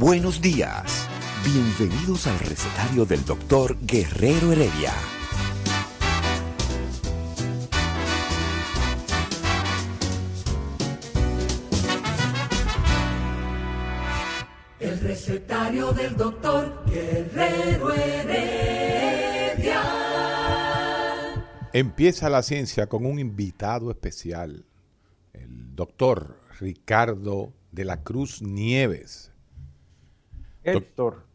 Buenos días. Bienvenidos al recetario del doctor Guerrero Heredia. El recetario del doctor Guerrero Heredia. Empieza la ciencia con un invitado especial, el doctor Ricardo de la Cruz Nieves. Héctor,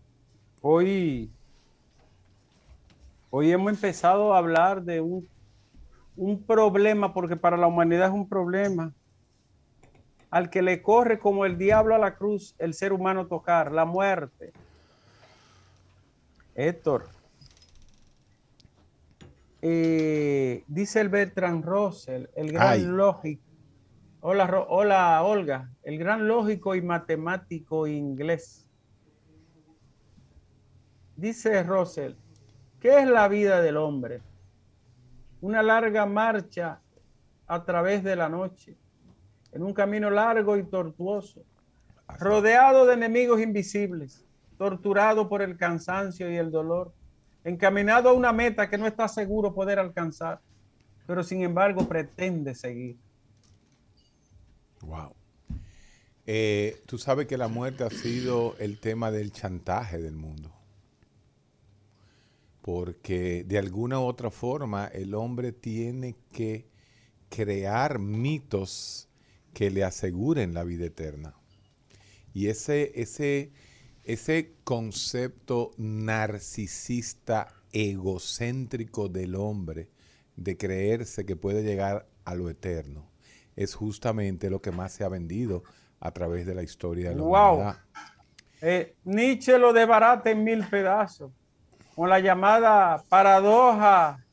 hoy, hoy hemos empezado a hablar de un, un problema, porque para la humanidad es un problema, al que le corre como el diablo a la cruz el ser humano tocar, la muerte. Héctor, eh, dice el Bertrand Russell, el gran Ay. lógico. Hola, hola, Olga, el gran lógico y matemático inglés. Dice Russell, ¿qué es la vida del hombre? Una larga marcha a través de la noche, en un camino largo y tortuoso, rodeado de enemigos invisibles, torturado por el cansancio y el dolor, encaminado a una meta que no está seguro poder alcanzar, pero sin embargo pretende seguir. Wow. Eh, tú sabes que la muerte ha sido el tema del chantaje del mundo. Porque de alguna u otra forma el hombre tiene que crear mitos que le aseguren la vida eterna. Y ese, ese, ese concepto narcisista, egocéntrico del hombre, de creerse que puede llegar a lo eterno, es justamente lo que más se ha vendido a través de la historia de la Wow. humanidad. Eh, Nietzsche lo desbarata en mil pedazos, con la llamada paradoja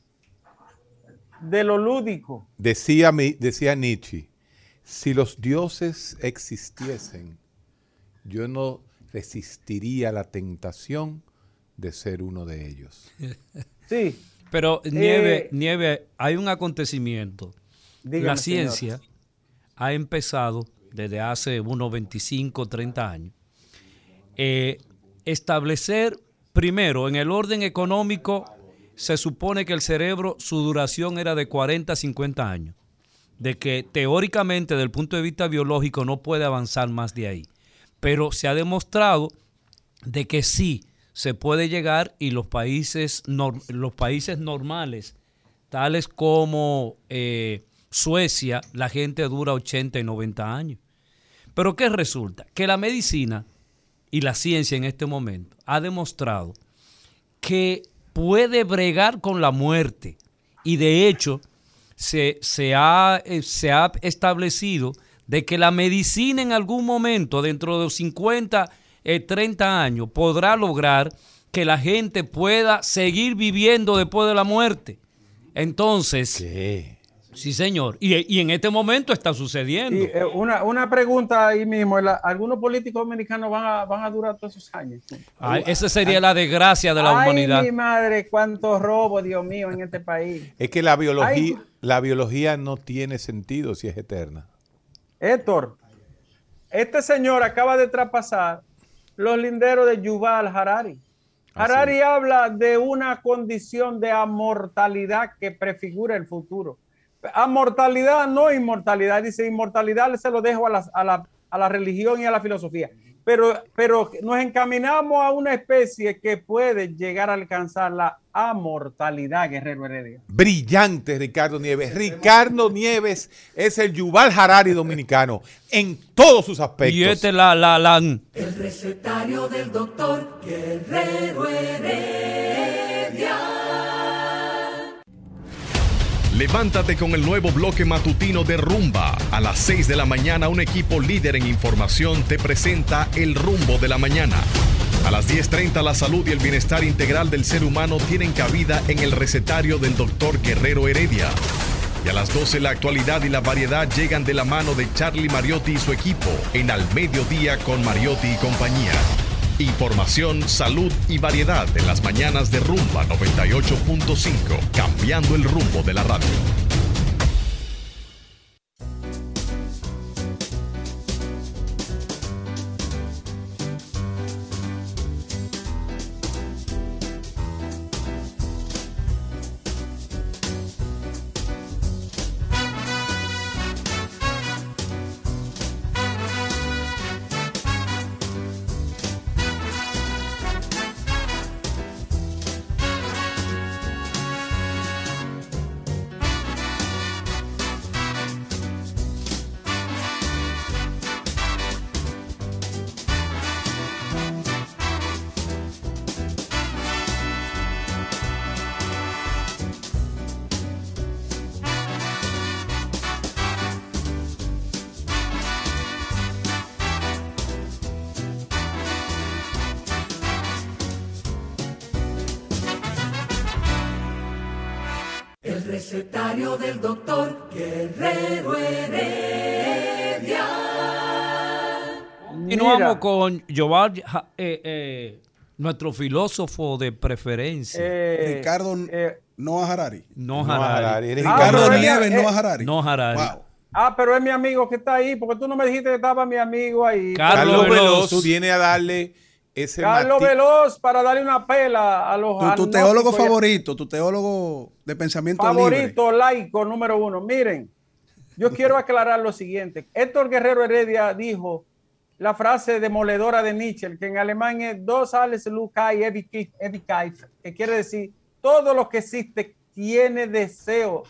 de lo lúdico. Decía, mi- decía Nietzsche, si los dioses existiesen, yo no resistiría la tentación de ser uno de ellos. Sí, Pero Nieve, Eh, Nieve, hay un acontecimiento. dígame, la señor. ciencia ha empezado desde hace unos 25, 30 años. eh, establecer primero en el orden económico se supone que el cerebro su duración era de 40 a 50 años. De que teóricamente, desde el punto de vista biológico, no puede avanzar más de ahí. Pero se ha demostrado de que sí se puede llegar y los países, los países normales, tales como eh, Suecia, la gente dura 80 y 90 años. Pero ¿qué resulta? Que la medicina y la ciencia en este momento ha demostrado que puede bregar con la muerte. Y de hecho, se, se ha, eh, se ha establecido de que la medicina en algún momento, dentro de los 50, eh, 30 años, podrá lograr que la gente pueda seguir viviendo después de la muerte. Entonces. Sí señor, y, y en este momento está sucediendo. Y, eh, una, una pregunta ahí mismo, ¿la- ¿algunos políticos dominicanos van a, van a durar todos esos años? Ay, esa sería la desgracia de la Ay, humanidad. mi madre, cuánto robo, Dios mío, en este país. Es que la biología, Ay. la biología no tiene sentido si es eterna. Héctor, este señor acaba de traspasar los linderos de Yuval Harari. Harari habla de una condición de amortalidad que prefigura el futuro. Amortalidad, no inmortalidad. Dice, inmortalidad se lo dejo a la, a la- a la religión y a la filosofía. Pero, pero nos encaminamos a una especie que puede llegar a alcanzar la amortalidad, Guerrero Heredia. Brillante Ricardo Nieves. Ricardo Nieves es el Yuval Harari dominicano en todos sus aspectos. Y este la, la, la, El recetario del doctor Guerrero Heredia. Levántate con el nuevo bloque matutino de Rumba. A las 6 de la mañana un equipo líder en información te presenta El Rumbo de la Mañana. A las 10.30 la salud y el bienestar integral del ser humano tienen cabida en el recetario del doctor Guerrero Heredia. Y a las 12 la actualidad y la variedad llegan de la mano de Charlie Mariotti y su equipo en Al Mediodía con Mariotti y compañía. Información, salud y variedad en las mañanas de Rumba 98.5, cambiando el rumbo de la radio. Con ja- eh, eh, nuestro filósofo de preferencia. eh, Ricardo eh, Noah Harari. no Harari. Harari, eres Ah, Ricardo pero Nieves Noah Harari. No Harari. Wow. ah, pero es mi amigo que está ahí, porque tú no me dijiste que estaba mi amigo ahí. Carlos Carlos Veloz. Veloz viene a darle ese Carlos matiz. Veloz para darle una pela a los Tu, teólogo favorito, tu teólogo de pensamiento libre. favorito laico número uno. Miren, yo quiero aclarar lo siguiente. Héctor Guerrero Heredia dijo la frase demoledora de Nietzsche, que en alemán es dos alles Lukai Ewigkeit, que quiere decir todo lo que existe tiene deseo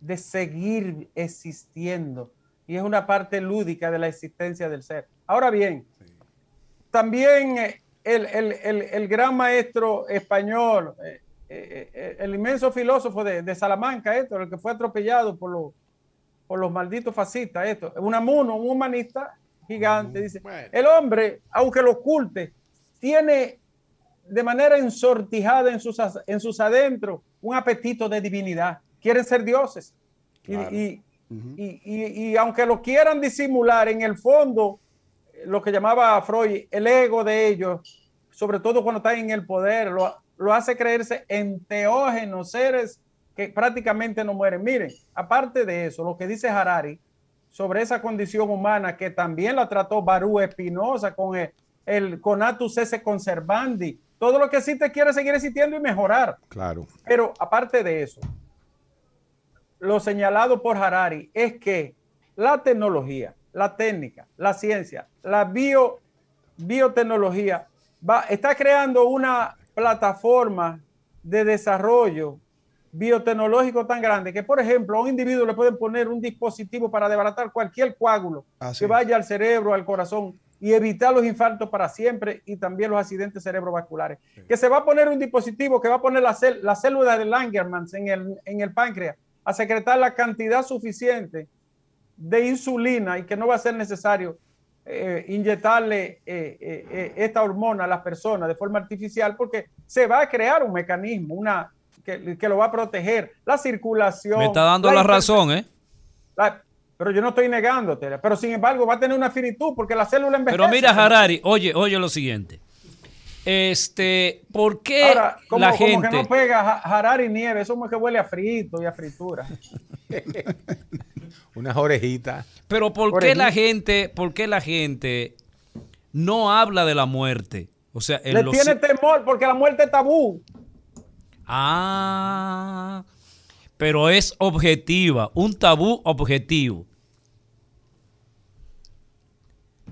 de seguir existiendo y es una parte lúdica de la existencia del ser. Ahora bien, también eh, el, el- el- el gran maestro español, eh, eh, el inmenso filósofo de, de Salamanca, esto, el que fue atropellado por los, por los malditos fascistas, esto, un amuno, un humanista gigante, dice, Bueno. el hombre, aunque lo oculte, tiene de manera ensortijada en sus, en sus adentros un apetito de divinidad, quieren ser dioses. Y- Claro. y, y- y- y aunque lo quieran disimular, en el fondo, lo que llamaba Freud el ego de ellos, sobre todo cuando están en el poder, lo, lo hace creerse enteógenos, seres que prácticamente no mueren. Miren, aparte de eso, lo que dice Harari sobre esa condición humana que también la trató Barú Espinosa con el, el conatus esse conservandi, todo lo que existe quiere seguir existiendo y mejorar. Claro. Pero aparte de eso, lo señalado por Harari es que la tecnología, la técnica, la ciencia, la bio, biotecnología va, está creando una plataforma de desarrollo biotecnológico tan grande que, por ejemplo, a un individuo le pueden poner un dispositivo para desbaratar cualquier coágulo Así que es. vaya al cerebro, al corazón y evitar los infartos para siempre y también los accidentes cerebrovasculares. Que se va a poner un dispositivo que va a poner la, célula de Langermans en el, en el páncreas a secretar la cantidad suficiente de insulina y que no va a ser necesario eh, inyectarle eh, eh, esta hormona a las personas de forma artificial porque se va a crear un mecanismo una, que, que lo va a proteger. La circulación. Me está dando la razón, ¿eh? la- pero yo no estoy negándote, pero sin embargo va a tener una finitud porque la célula envejece. Pero mira, Harari, oye, oye lo siguiente. Este, ¿por qué Ahora, como, la como gente... que no pega Harari nieve, eso es que huele a frito y a fritura. Unas orejitas. Pero ¿por qué la gente, por qué la gente no habla de la muerte? O sea, en Le los- tiene temor porque la muerte es tabú. Ah, pero es objetiva, un tabú objetivo.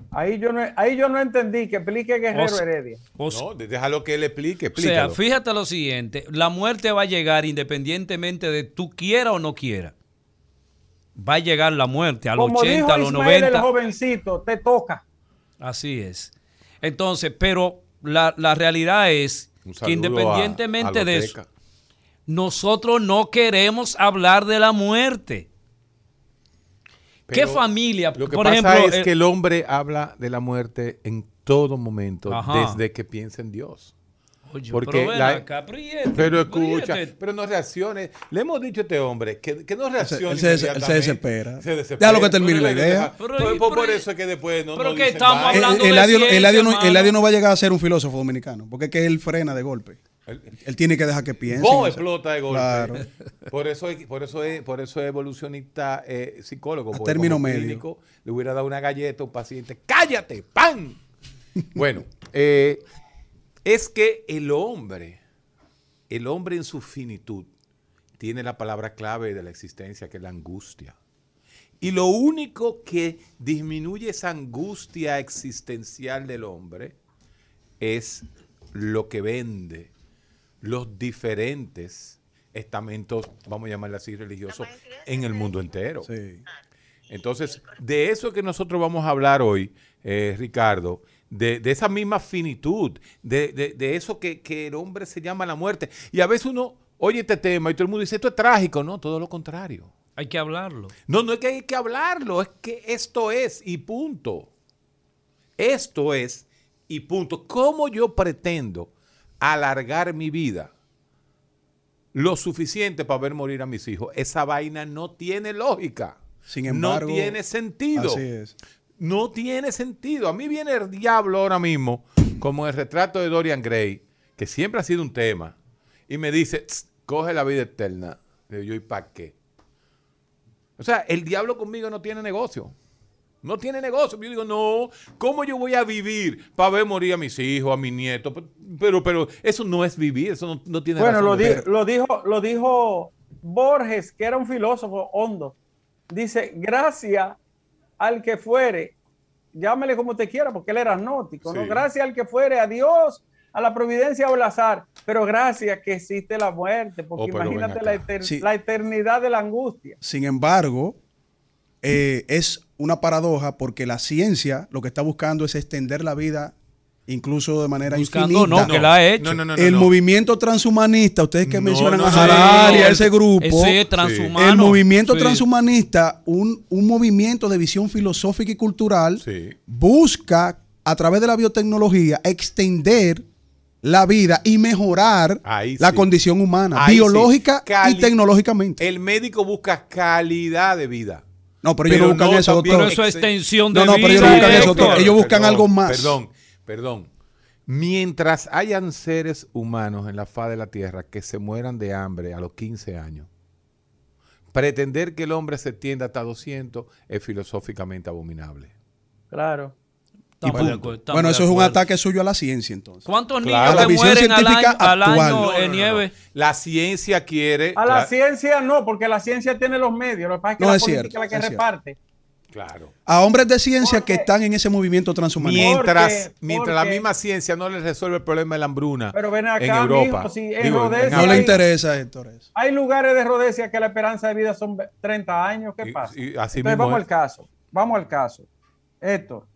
Ahí yo no, ahí yo no entendí que explique Guerrero O sea, Heredia. O sea, No, déjalo que él explique. o sea, fíjate lo siguiente, la muerte va a llegar independientemente de tú quiera o no quiera. Va a llegar la muerte a los Como 80, dijo a los Ismael el 90. jovencito, te toca. Así es. Entonces, pero la, la realidad es que independientemente a- a de eso, nosotros no queremos hablar de la muerte. ¿Qué familia? Lo que por pasa ejemplo, es eh, que el hombre habla de la muerte en todo momento, Ajá. desde que piensa en Dios. Oye, porque pero ven la- acá, priete, Pero escucha, priete. pero no reaccione. Le hemos dicho a este hombre que, que no reaccione. se- se inmediatamente. desespera. Se desespera. Déjalo que termine Pero la le idea. Pero- por, por- por pero- eso es que después no pero no que dicen estamos hablando eh, de Eladio, ciencia, Eladio no. Eladio no va a llegar a ser un filósofo dominicano, porque es que él frena de golpe. El- Él tiene que dejar que piense. Eso. explota de golpe. Claro. Por eso es, por eso es, por eso es evolucionista eh, psicólogo. A término medio. clínico le hubiera dado una galleta a un paciente. ¡Cállate! ¡Pan! bueno, eh, es que el hombre, el hombre en su finitud, tiene la palabra clave de la existencia, que es la angustia. Y lo único que disminuye esa angustia existencial del hombre es lo que vende los diferentes estamentos, vamos a llamarle así, religiosos, en el mundo entero. Sí. Entonces, de eso que nosotros vamos a hablar hoy, eh, Ricardo, de, de esa misma finitud, de, de- de eso que, que el hombre se llama la muerte. Y a veces uno oye este tema y todo el mundo dice, esto es trágico, no, todo lo contrario. Hay que hablarlo. No, no es que hay que hablarlo, es que esto es y punto. Esto es y punto. ¿Cómo yo pretendo alargar mi vida lo suficiente para ver morir a mis hijos? Esa vaina no tiene lógica. Sin embargo, no tiene sentido. Así es. No tiene sentido. A mí viene el diablo ahora mismo, como el retrato de Dorian Gray, que siempre ha sido un tema, y me dice, "Tss, coge la vida eterna. Le digo yo, ¿y para qué? O sea, el diablo conmigo no tiene negocio. No tiene negocio. Yo digo, no, ¿cómo yo voy a vivir para ver morir a mis hijos, a mis nietos? Pero, pero eso no es vivir, eso no, no tiene Bueno, razón lo, di- lo dijo, lo dijo Borges, que era un filósofo hondo. Dice, gracias al que fuere, llámele como te quiera, porque él era gnóstico, ¿no? Sí. Gracias al que fuere, a Dios, a la providencia o al azar, pero gracias que existe la muerte, porque Oh, imagínate Sí. la eternidad de la angustia. Sin embargo, eh, es una paradoja porque la ciencia lo que está buscando es extender la vida incluso de manera Buscando, infinita. no, que la ha hecho. No, no, no, no, el no. movimiento transhumanista, ustedes que No, mencionan no, a. Harari, a ese grupo, Ese es transhumano. el movimiento Sí. transhumanista, un, un movimiento de visión filosófica y cultural, Sí. busca a través de la biotecnología extender la vida y mejorar Ahí la sí. condición humana, Ahí biológica y tecnológicamente. El médico busca calidad de vida. no, pero ellos no buscan eso, Pero doctor. eso es ex- extensión de No, no, pero ellos vida, buscan eso, doctor. Ellos buscan algo más. Perdón, perdón. Mientras hayan seres humanos en la faz de la tierra que se mueran de hambre a los 15 años, pretender que el hombre se tienda hasta 200 es filosóficamente abominable. Claro. Acuerdo, Bueno, eso es un ataque suyo a la ciencia, entonces. ¿Cuántos Claro. niños La que visión mueren al científica año, al actual. año No, no, en no, no. nieve? La ciencia quiere... A la ciencia no, porque la ciencia tiene los medios, lo que pasa es que No, la es política cierto, es la que es cierto. Claro. A hombres de ciencia Porque- que están en ese movimiento transhumanista. Mientras, Porque- mientras la misma ciencia no le resuelve el problema de la hambruna Pero ven acá, en Europa. mijo, si en Digo, Rhodesia No le hay- interesa, Héctor, eso. Hay lugares de Rhodesia que la esperanza de vida son 30 años. ¿Qué Y- pasa? y así Entonces vamos es. al caso. Vamos al caso. Héctor,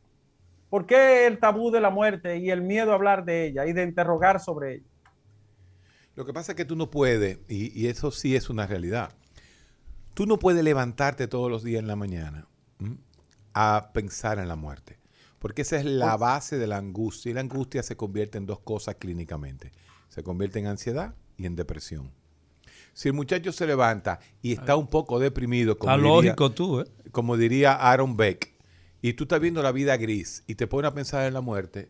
¿por qué el tabú de la muerte y el miedo a hablar de ella y de interrogar sobre ella? Lo que pasa es que tú no puedes, y, y eso sí es una realidad, tú no puedes levantarte todos los días en la mañana. A pensar en la muerte, porque esa es la base de la angustia, y la angustia se convierte en dos cosas clínicamente, se convierte en ansiedad y en depresión. Si el muchacho se levanta y está un poco deprimido, como, Está diría, lógico tú, ¿eh? como diría Aaron Beck, y tú estás viendo la vida gris y te pones a pensar en la muerte,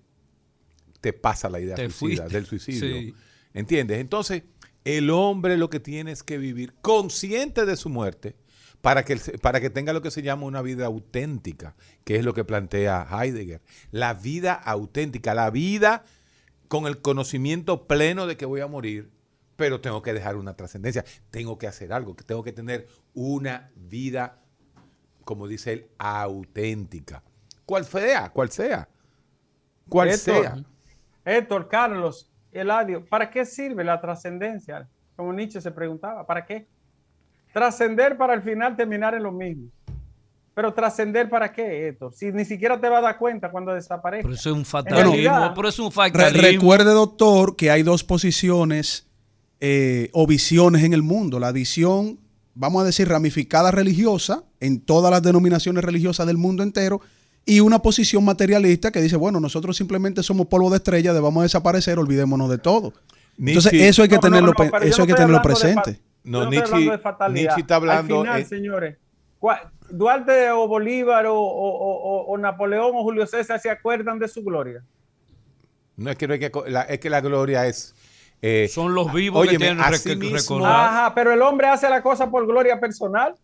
te pasa la idea suicida, del suicidio. Sí. ¿Entiendes? Entonces, el hombre lo que tiene es que vivir consciente de su muerte para que, para que tenga lo que se llama una vida auténtica, que es lo que plantea Heidegger. La vida auténtica, la vida con el conocimiento pleno de que voy a morir, pero tengo que dejar una trascendencia, tengo que hacer algo, que tengo que tener una vida, como dice él, auténtica. Cual sea, cual sea. Cual Héctor, sea. Héctor, Carlos, Eladio, ¿para qué sirve la trascendencia? Como Nietzsche se preguntaba, ¿para qué? Trascender para al final terminar en lo mismo. Pero trascender para qué, Héctor? Si ni siquiera te vas a dar cuenta cuando desaparezca. Pero eso es un realidad- fatalismo. pero eso es un Re- fatalismo. recuerde, doctor, que hay dos posiciones eh, o visiones en el mundo. La visión, vamos a decir, ramificada religiosa en todas las denominaciones religiosas del mundo entero y una posición materialista que dice, bueno, nosotros simplemente somos polvo de estrella, debamos desaparecer, olvidémonos de todo. Entonces, eso hay que No, no, tenerlo, no, eso hay que tenerlo presente. No, Nietzsche- hablando de fatalidad. Nietzsche está hablando, Al final, eh, señores, Duarte o Bolívar o, o- o- o Napoleón o Julio César se acuerdan de su gloria. No es que, no hay que la, es que la gloria es. eh, Son los vivos que óyeme, tienen rec- así que mismo- recordar. Ajá, pero el hombre hace la cosa por gloria personal.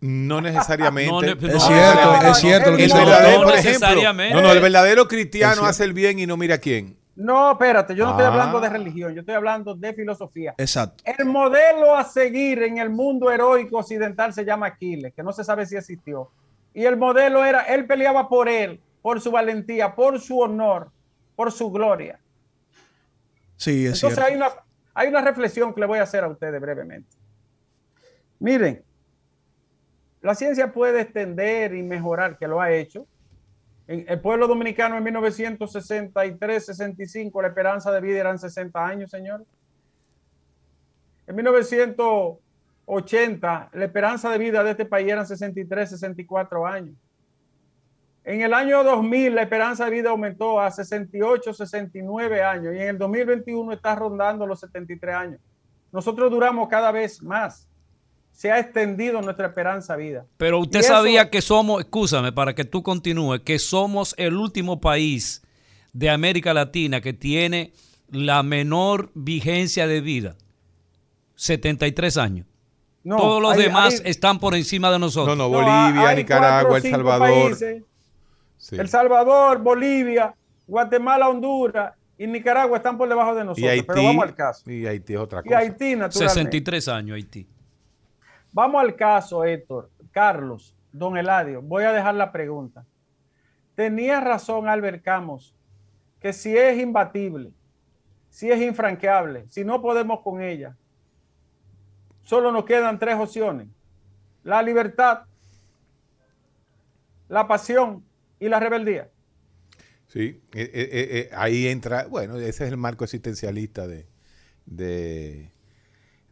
No necesariamente. No, ne- Es no, cierto, no, no, es cierto lo que el verdadero, no por ejemplo, necesariamente. no, no, el verdadero cristiano hace el bien y no mira a quién. No, espérate, yo no estoy Ah. hablando de religión, yo estoy hablando de filosofía. Exacto. El modelo a seguir en el mundo heroico occidental se llama Aquiles, que no se sabe si existió. Y el modelo era, él peleaba por él, por su valentía, por su honor, por su gloria. Sí, es Entonces cierto. hay una, hay una reflexión que le voy a hacer a ustedes brevemente. Miren, la ciencia puede extender y mejorar, que lo ha hecho. En el pueblo dominicano en 1963-65 la esperanza de vida eran 60 años, señores. En 1980 la esperanza de vida de este país eran 63-64 años. En el año 2000 la esperanza de vida aumentó a 68, 69 años y en el 2021 está rondando los 73 años. Nosotros duramos cada vez más. Se ha extendido nuestra esperanza vida. Pero usted Y eso- sabía que somos, escúchame para que tú continúes, que somos el último país de América Latina que tiene la menor vigencia de vida. 73 años. No, Todos los hay- demás hay- están por encima de nosotros. No, no, Bolivia, Nicaragua, cuatro El Salvador. países, Sí. El Salvador, Bolivia, Guatemala, Honduras y Nicaragua están por debajo de nosotros. Y Haití. pero vamos al caso. Y Haití es otra Y cosa. Haití, naturalmente. 63 años Haití. Vamos al caso, Héctor. Carlos, don Eladio, voy a dejar la pregunta. Tenía razón Albert Camus, que si es imbatible, si es infranqueable, si no podemos con ella, solo nos quedan tres opciones. La libertad, la pasión y la rebeldía. Sí, eh, eh, eh, ahí entra, bueno, ese es el marco existencialista de,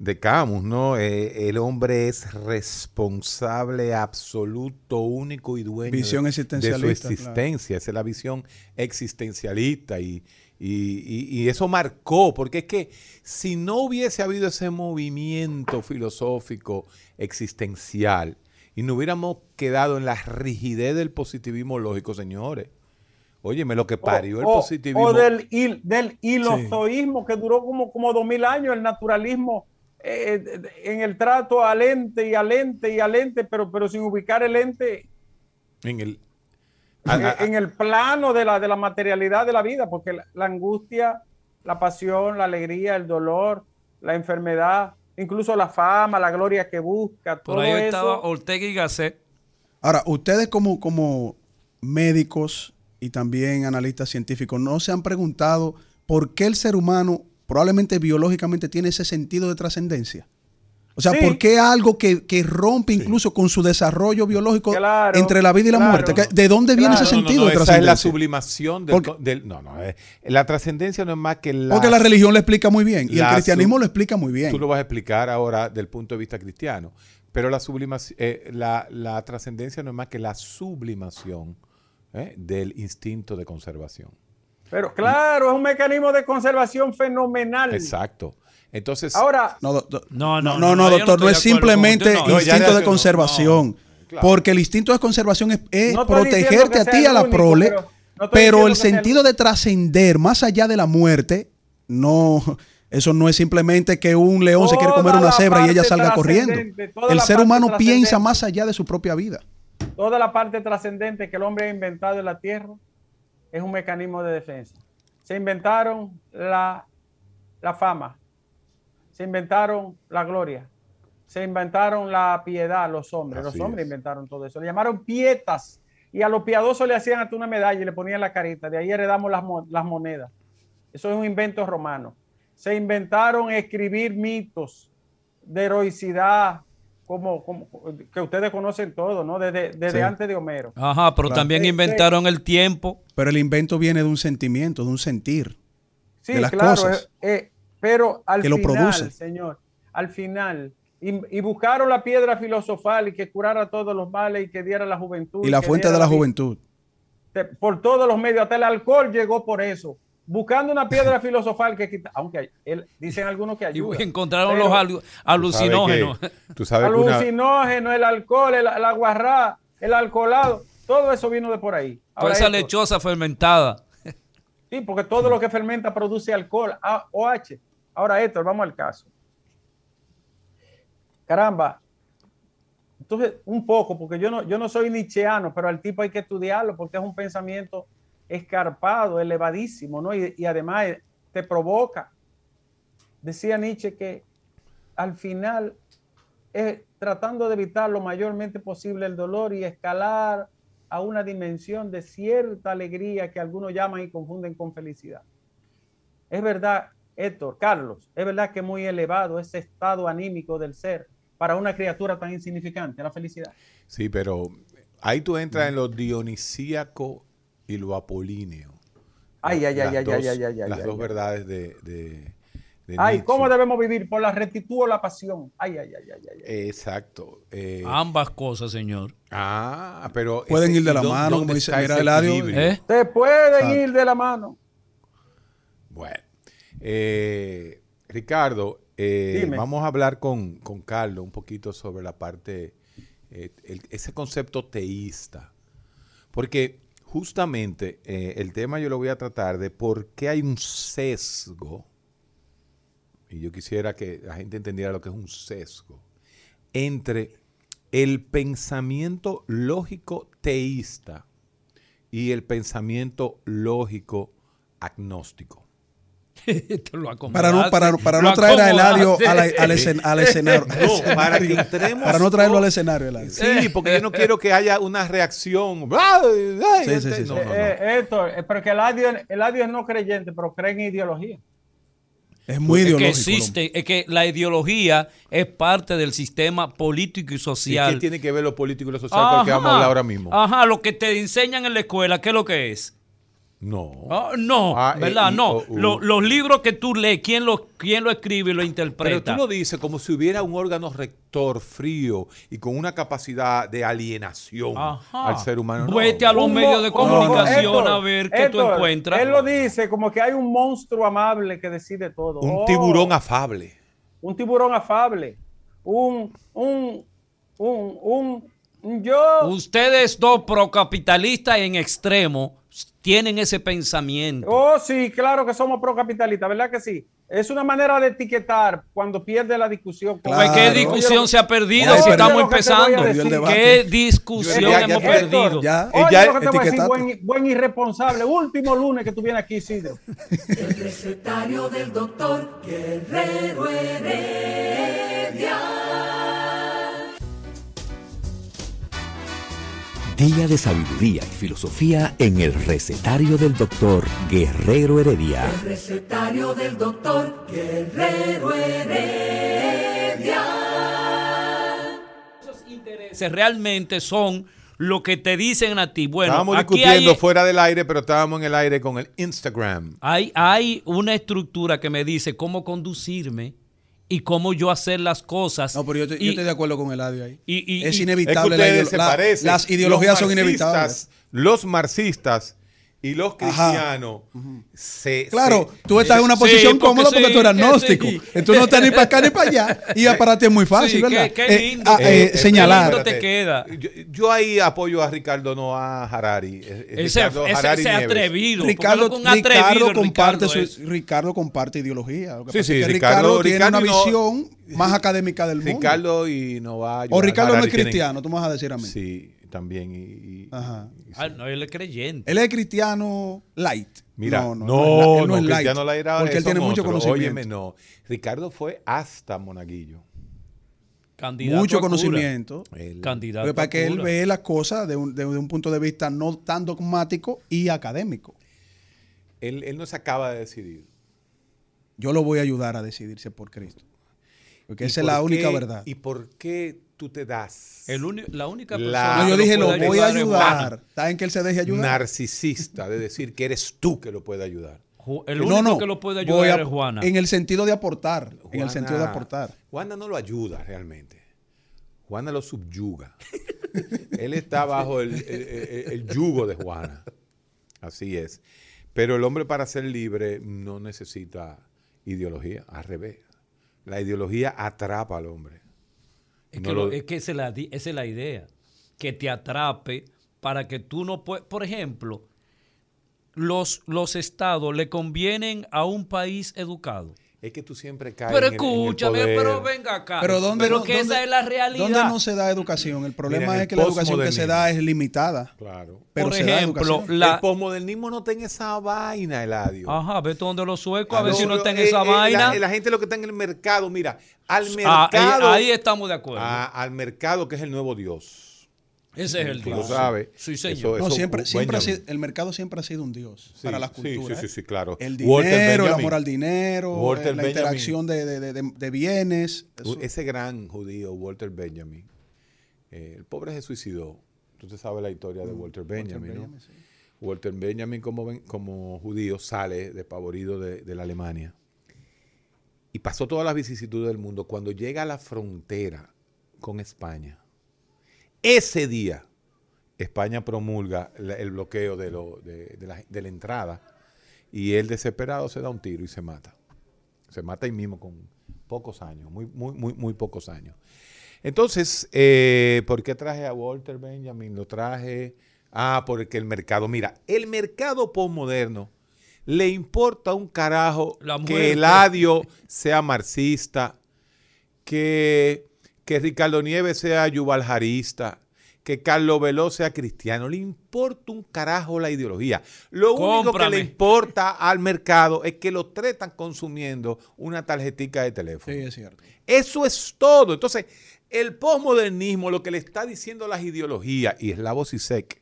de Camus, ¿no? Eh, el hombre es responsable absoluto, único y dueño Visión de- de, su claro. existencia. Esa es la visión existencialista y, y- y- y eso marcó, porque es que si no hubiese habido ese movimiento filosófico existencial y no hubiéramos quedado en la rigidez del positivismo lógico, señores. Óyeme, lo que parió el o, positivismo. o del, del hilozoísmo que duró como, como dos mil años, el naturalismo eh, en el trato al ente y al ente y al ente, pero, pero sin ubicar el ente en el, en, a- a- en el plano de la, de la materialidad de la vida, porque la, la angustia, la pasión, la alegría, el dolor, la enfermedad, incluso la fama, la gloria que busca, Por todo ahí eso. estaba Ortega y Gasset. Ahora, ustedes como, como médicos y también analistas científicos, ¿no se han preguntado por qué el ser humano probablemente biológicamente tiene ese sentido de trascendencia? O sea, Sí. ¿por qué algo que, que rompe incluso con su desarrollo biológico Claro, entre la vida y la claro. muerte? ¿Qué- ¿De dónde viene Claro. ese No, no, sentido no, de esa es trascendencia? la sublimación del, Porque- del- no, no, eh, la trascendencia no es más que la Porque la religión lo explica muy bien y el cristianismo sub- lo explica muy bien. Tú lo vas a explicar ahora del punto de vista cristiano. Pero la sublimación, la, la trascendencia no es más que la sublimación ¿eh? del instinto de conservación. Pero claro, es un mecanismo de conservación fenomenal. Exacto. Entonces, Ahora, No, do- do- No, no, no, no, no, yo no doctor, no, es simplemente no. Instinto de conservación. no, claro. Porque el instinto de conservación es, protegerte a ti y a la único, prole, pero el sentido de trascender más allá de la muerte, no, eso no es simplemente que un león se quiere comer una cebra y ella salga corriendo. El ser humano piensa más allá de su propia vida. toda la parte trascendente que el hombre ha inventado en la Tierra es un mecanismo de defensa. Se inventaron la, la fama, se inventaron la gloria, se inventaron la piedad los hombres. Así los hombres es. inventaron todo eso. Le llamaron pietas y a los piadosos le hacían hasta una medalla y le ponían la carita. De ahí heredamos las, las monedas. Eso es un invento romano. Se inventaron escribir mitos de heroicidad, como, como- que ustedes conocen todo, ¿no? Desde, desde Sí. antes de Homero. Ajá, pero Claro. también Sí, inventaron el tiempo. Pero el invento viene de un sentimiento, de un sentir. Sí, de las claro. cosas. eh, eh, pero al Que lo final, produce. señor, al final, y, y buscaron la piedra filosofal y que curara todos los males y que diera la juventud. Y la fuente de la juventud. Por todos los medios, hasta el alcohol llegó por eso. Buscando una piedra filosofal que quita, aunque él, dicen algunos que Y ayuda. encontraron pero los alu- alucinógenos. Tú sabes que, tú sabes una- Alucinógeno, el alcohol, el, el aguarrá, el alcoholado, todo eso vino de por ahí. Toda esa esto- lechosa fermentada. Sí, porque todo lo que fermenta produce alcohol, A- OH. Ahora esto, vamos al caso. Caramba. Entonces, un poco, porque yo no, yo no soy nietzscheano, pero al tipo hay que estudiarlo porque es un pensamiento escarpado, elevadísimo, ¿no? Y, y además eh, te provoca. Decía Nietzsche que al final es tratando de evitar lo mayormente posible el dolor y escalar a una dimensión de cierta alegría que algunos llaman y confunden con felicidad. Es verdad, Héctor, Carlos, es verdad que es muy elevado ese estado anímico del ser para una criatura tan insignificante, la felicidad. Sí, pero ahí tú entras en lo dionisíaco y lo apolíneo. Ay, ay, ay, ay, dos- ay, ay, ay, Las ay, dos ay. verdades de, de, de Ay, Nietzsche. ¿cómo debemos vivir? ¿Por la rectitud o la pasión? Ay, ay, ay, ay, ay. ay. Exacto. eh, Ambas cosas, señor. ah, pero... Pueden ese- ir de ¿y la mano, dónde como dice- Eladio. ¿Eh? Se pueden Exacto. ir de la mano. Bueno, eh, Ricardo, eh, vamos a hablar con, con Carlos un poquito sobre la parte, eh, el- ese concepto teísta. Porque justamente eh, el tema yo lo voy a tratar de por qué hay un sesgo, y yo quisiera que la gente entendiera lo que es un sesgo, entre el pensamiento lógico teísta y el pensamiento lógico agnóstico. Lo Para no, para, para Lo no traer a Eladio acomodaste. a la- al, escen- al escenario. No, para que entremos. Para no traerlo al escenario, Eladio. Sí, porque yo no quiero que haya una reacción. Sí, sí, sí, no, no, no. Eh, Héctor, eh, pero que el adiós, el adiós es no creyente, pero cree en ideología. Es muy Es que ideológico. existe, es que la ideología es parte del sistema político y ¿Y social. qué tiene que ver lo político y lo social con lo que vamos a hablar ahora mismo? Ajá, lo que te enseñan en la escuela, ¿qué es lo que es? No. Ah, no, Ah, ¿verdad? eh, y- no. o- u- Lo- los libros que tú lees, ¿quién lo, quién lo escribe y lo interpreta? Pero tú lo dices como si hubiera un órgano rector frío y con una capacidad de alienación Ajá. al ser humano. No. Vete a los Un medios de un- comunicación Héctor, a ver qué tú encuentras. Él lo dice como que hay un monstruo amable que decide todo. Un Oh, tiburón afable. Un tiburón afable. Un, un, un, un, un yo. Ustedes dos procapitalistas en extremo tienen ese pensamiento. Oh, sí, claro que somos procapitalistas, ¿verdad que sí? Es una manera de etiquetar cuando pierde la discusión. Claro. Pues, ¿Qué discusión se ha perdido Oye, si estamos empezando? ¿Qué discusión Ya- hemos perdido? Ya. Oye, Ya lo que te voy a decir, buen, buen irresponsable. Último lunes que tú vienes aquí, Isidro. El recetario del doctor Guerrero Heredia. Día de sabiduría y filosofía en el recetario del doctor Guerrero Heredia. El recetario del doctor Guerrero Heredia. Se realmente son lo que te dicen a ti. Bueno, estábamos aquí discutiendo hay, fuera del aire, pero estábamos en el aire con el Instagram. hay, hay una estructura que me dice cómo conducirme y cómo yo hacer las cosas. No, pero yo, te- yo estoy de acuerdo con Eladio ahí. Y- y- es inevitable. es que la se la- las ideologías Los son inevitables. Los marxistas y los Ajá. cristianos se... Claro, se- tú estás en una Sí, posición porque cómoda porque sí, tú eres agnóstico. sí. Tú no estás ni para acá ni para allá. Y para ti es muy fácil, Sí, ¿verdad? qué- qué Eh, lindo. ah, eh, Eh, eh, señalar. lindo te queda. Yo, yo ahí apoyo a Ricardo, no a Harari. Ese, Ricardo ese- Harari ese Nieves. atrevido. Ricardo, un atrevido comparte Ricardo su- es. Ricardo comparte ideología. Lo que Sí, pasa sí, es que Ricardo- Ricardo, tiene Ricardo una no- visión más académica del mundo. Ricardo y no va a o Ricardo no es tienen- cristiano, tú me vas a decir a mí. Sí, también. Y, y- Ajá. y- Ah, no, él es creyente. Él es cristiano light. Mira, no, no, no, él no es light, Porque él tiene mucho otros. conocimiento. Óyeme, no. Ricardo fue hasta Monaguillo. Candidato mucho conocimiento. Él- Candidato Lo que él ve las cosas de un, de un punto de vista no tan dogmático y académico. él, él no se acaba de decidir. Yo lo voy a ayudar a decidirse por Cristo. Porque ¿Y esa es la única verdad. ¿Y por qué tú te das El la única La- persona No, yo dije, lo voy a ayudar. Está en que él se deje ayudar. narcisista de decir que eres tú que lo puede ayudar? El Que único que lo puede ayudar a- es Juana. En el sentido de aportar. en el Juana- sentido de aportar. Juana no lo ayuda realmente. Juana lo subyuga. Él está bajo el, el- el- el yugo de Juana. Así es. Pero el hombre para ser libre no necesita ideología, al revés. La ideología atrapa al hombre. Es No que, lo- es que esa, es la, esa es la idea. Que te atrape para que tú no puedas. Por ejemplo, los, los estados le convienen a un país educado. Es que tú siempre caes Pero en el- en el escúchame, poder. pero venga acá. Pero ¿dónde Pero no- que dónde- esa es la realidad. ¿Dónde no se da educación? El problema Mira, en es que la educación que se da es limitada. Claro. Pero Por se ejemplo, la- El posmodernismo no tiene esa vaina, Eladio. Ajá, vete donde los suecos, a ver No, si no está en eh, esa eh, vaina. La, la gente lo que está en el mercado, mira, al Ah, mercado. ahí, ahí estamos de acuerdo. a- al mercado que es el nuevo Dios. Ese es el Tú Dios. lo sabes. Sí, señor. Eso- No, siempre, siempre ha sido- el mercado siempre ha sido un dios Sí, para las culturas. sí, sí, sí, claro. El Walter dinero, el amor al dinero, Walter eh, la Benjamin. interacción de, de- de- de- de bienes. eso. Ese gran judío, Walter Benjamin, eh, el pobre se suicidó. Tú te sabes la historia de Walter Benjamin, ¿no? Benjamin, sí. Walter Benjamin como, como judío sale despavorido de, de la Alemania y pasó todas las vicisitudes del mundo. Cuando llega a la frontera con España, ese día España promulga el bloqueo de, lo- de- de la, de la entrada y él desesperado se da un tiro y se mata. Se mata ahí mismo con pocos años, muy, muy, muy, muy pocos años. Entonces, eh, ¿por qué traje a Walter Benjamin? Lo traje, ah, porque el mercado, mira, el mercado postmoderno le importa un carajo La que muerte. Eladio sea marxista, que, que Ricardo Nieves sea yuvaljarista, que Carlos Veló sea cristiano. Le importa un carajo la ideología. Lo único que le importa al mercado es que los tres están consumiendo una tarjetica de teléfono. Sí, es cierto. Eso es todo. Entonces, el posmodernismo, lo que le está diciendo las ideologías, y Slavo Zizek,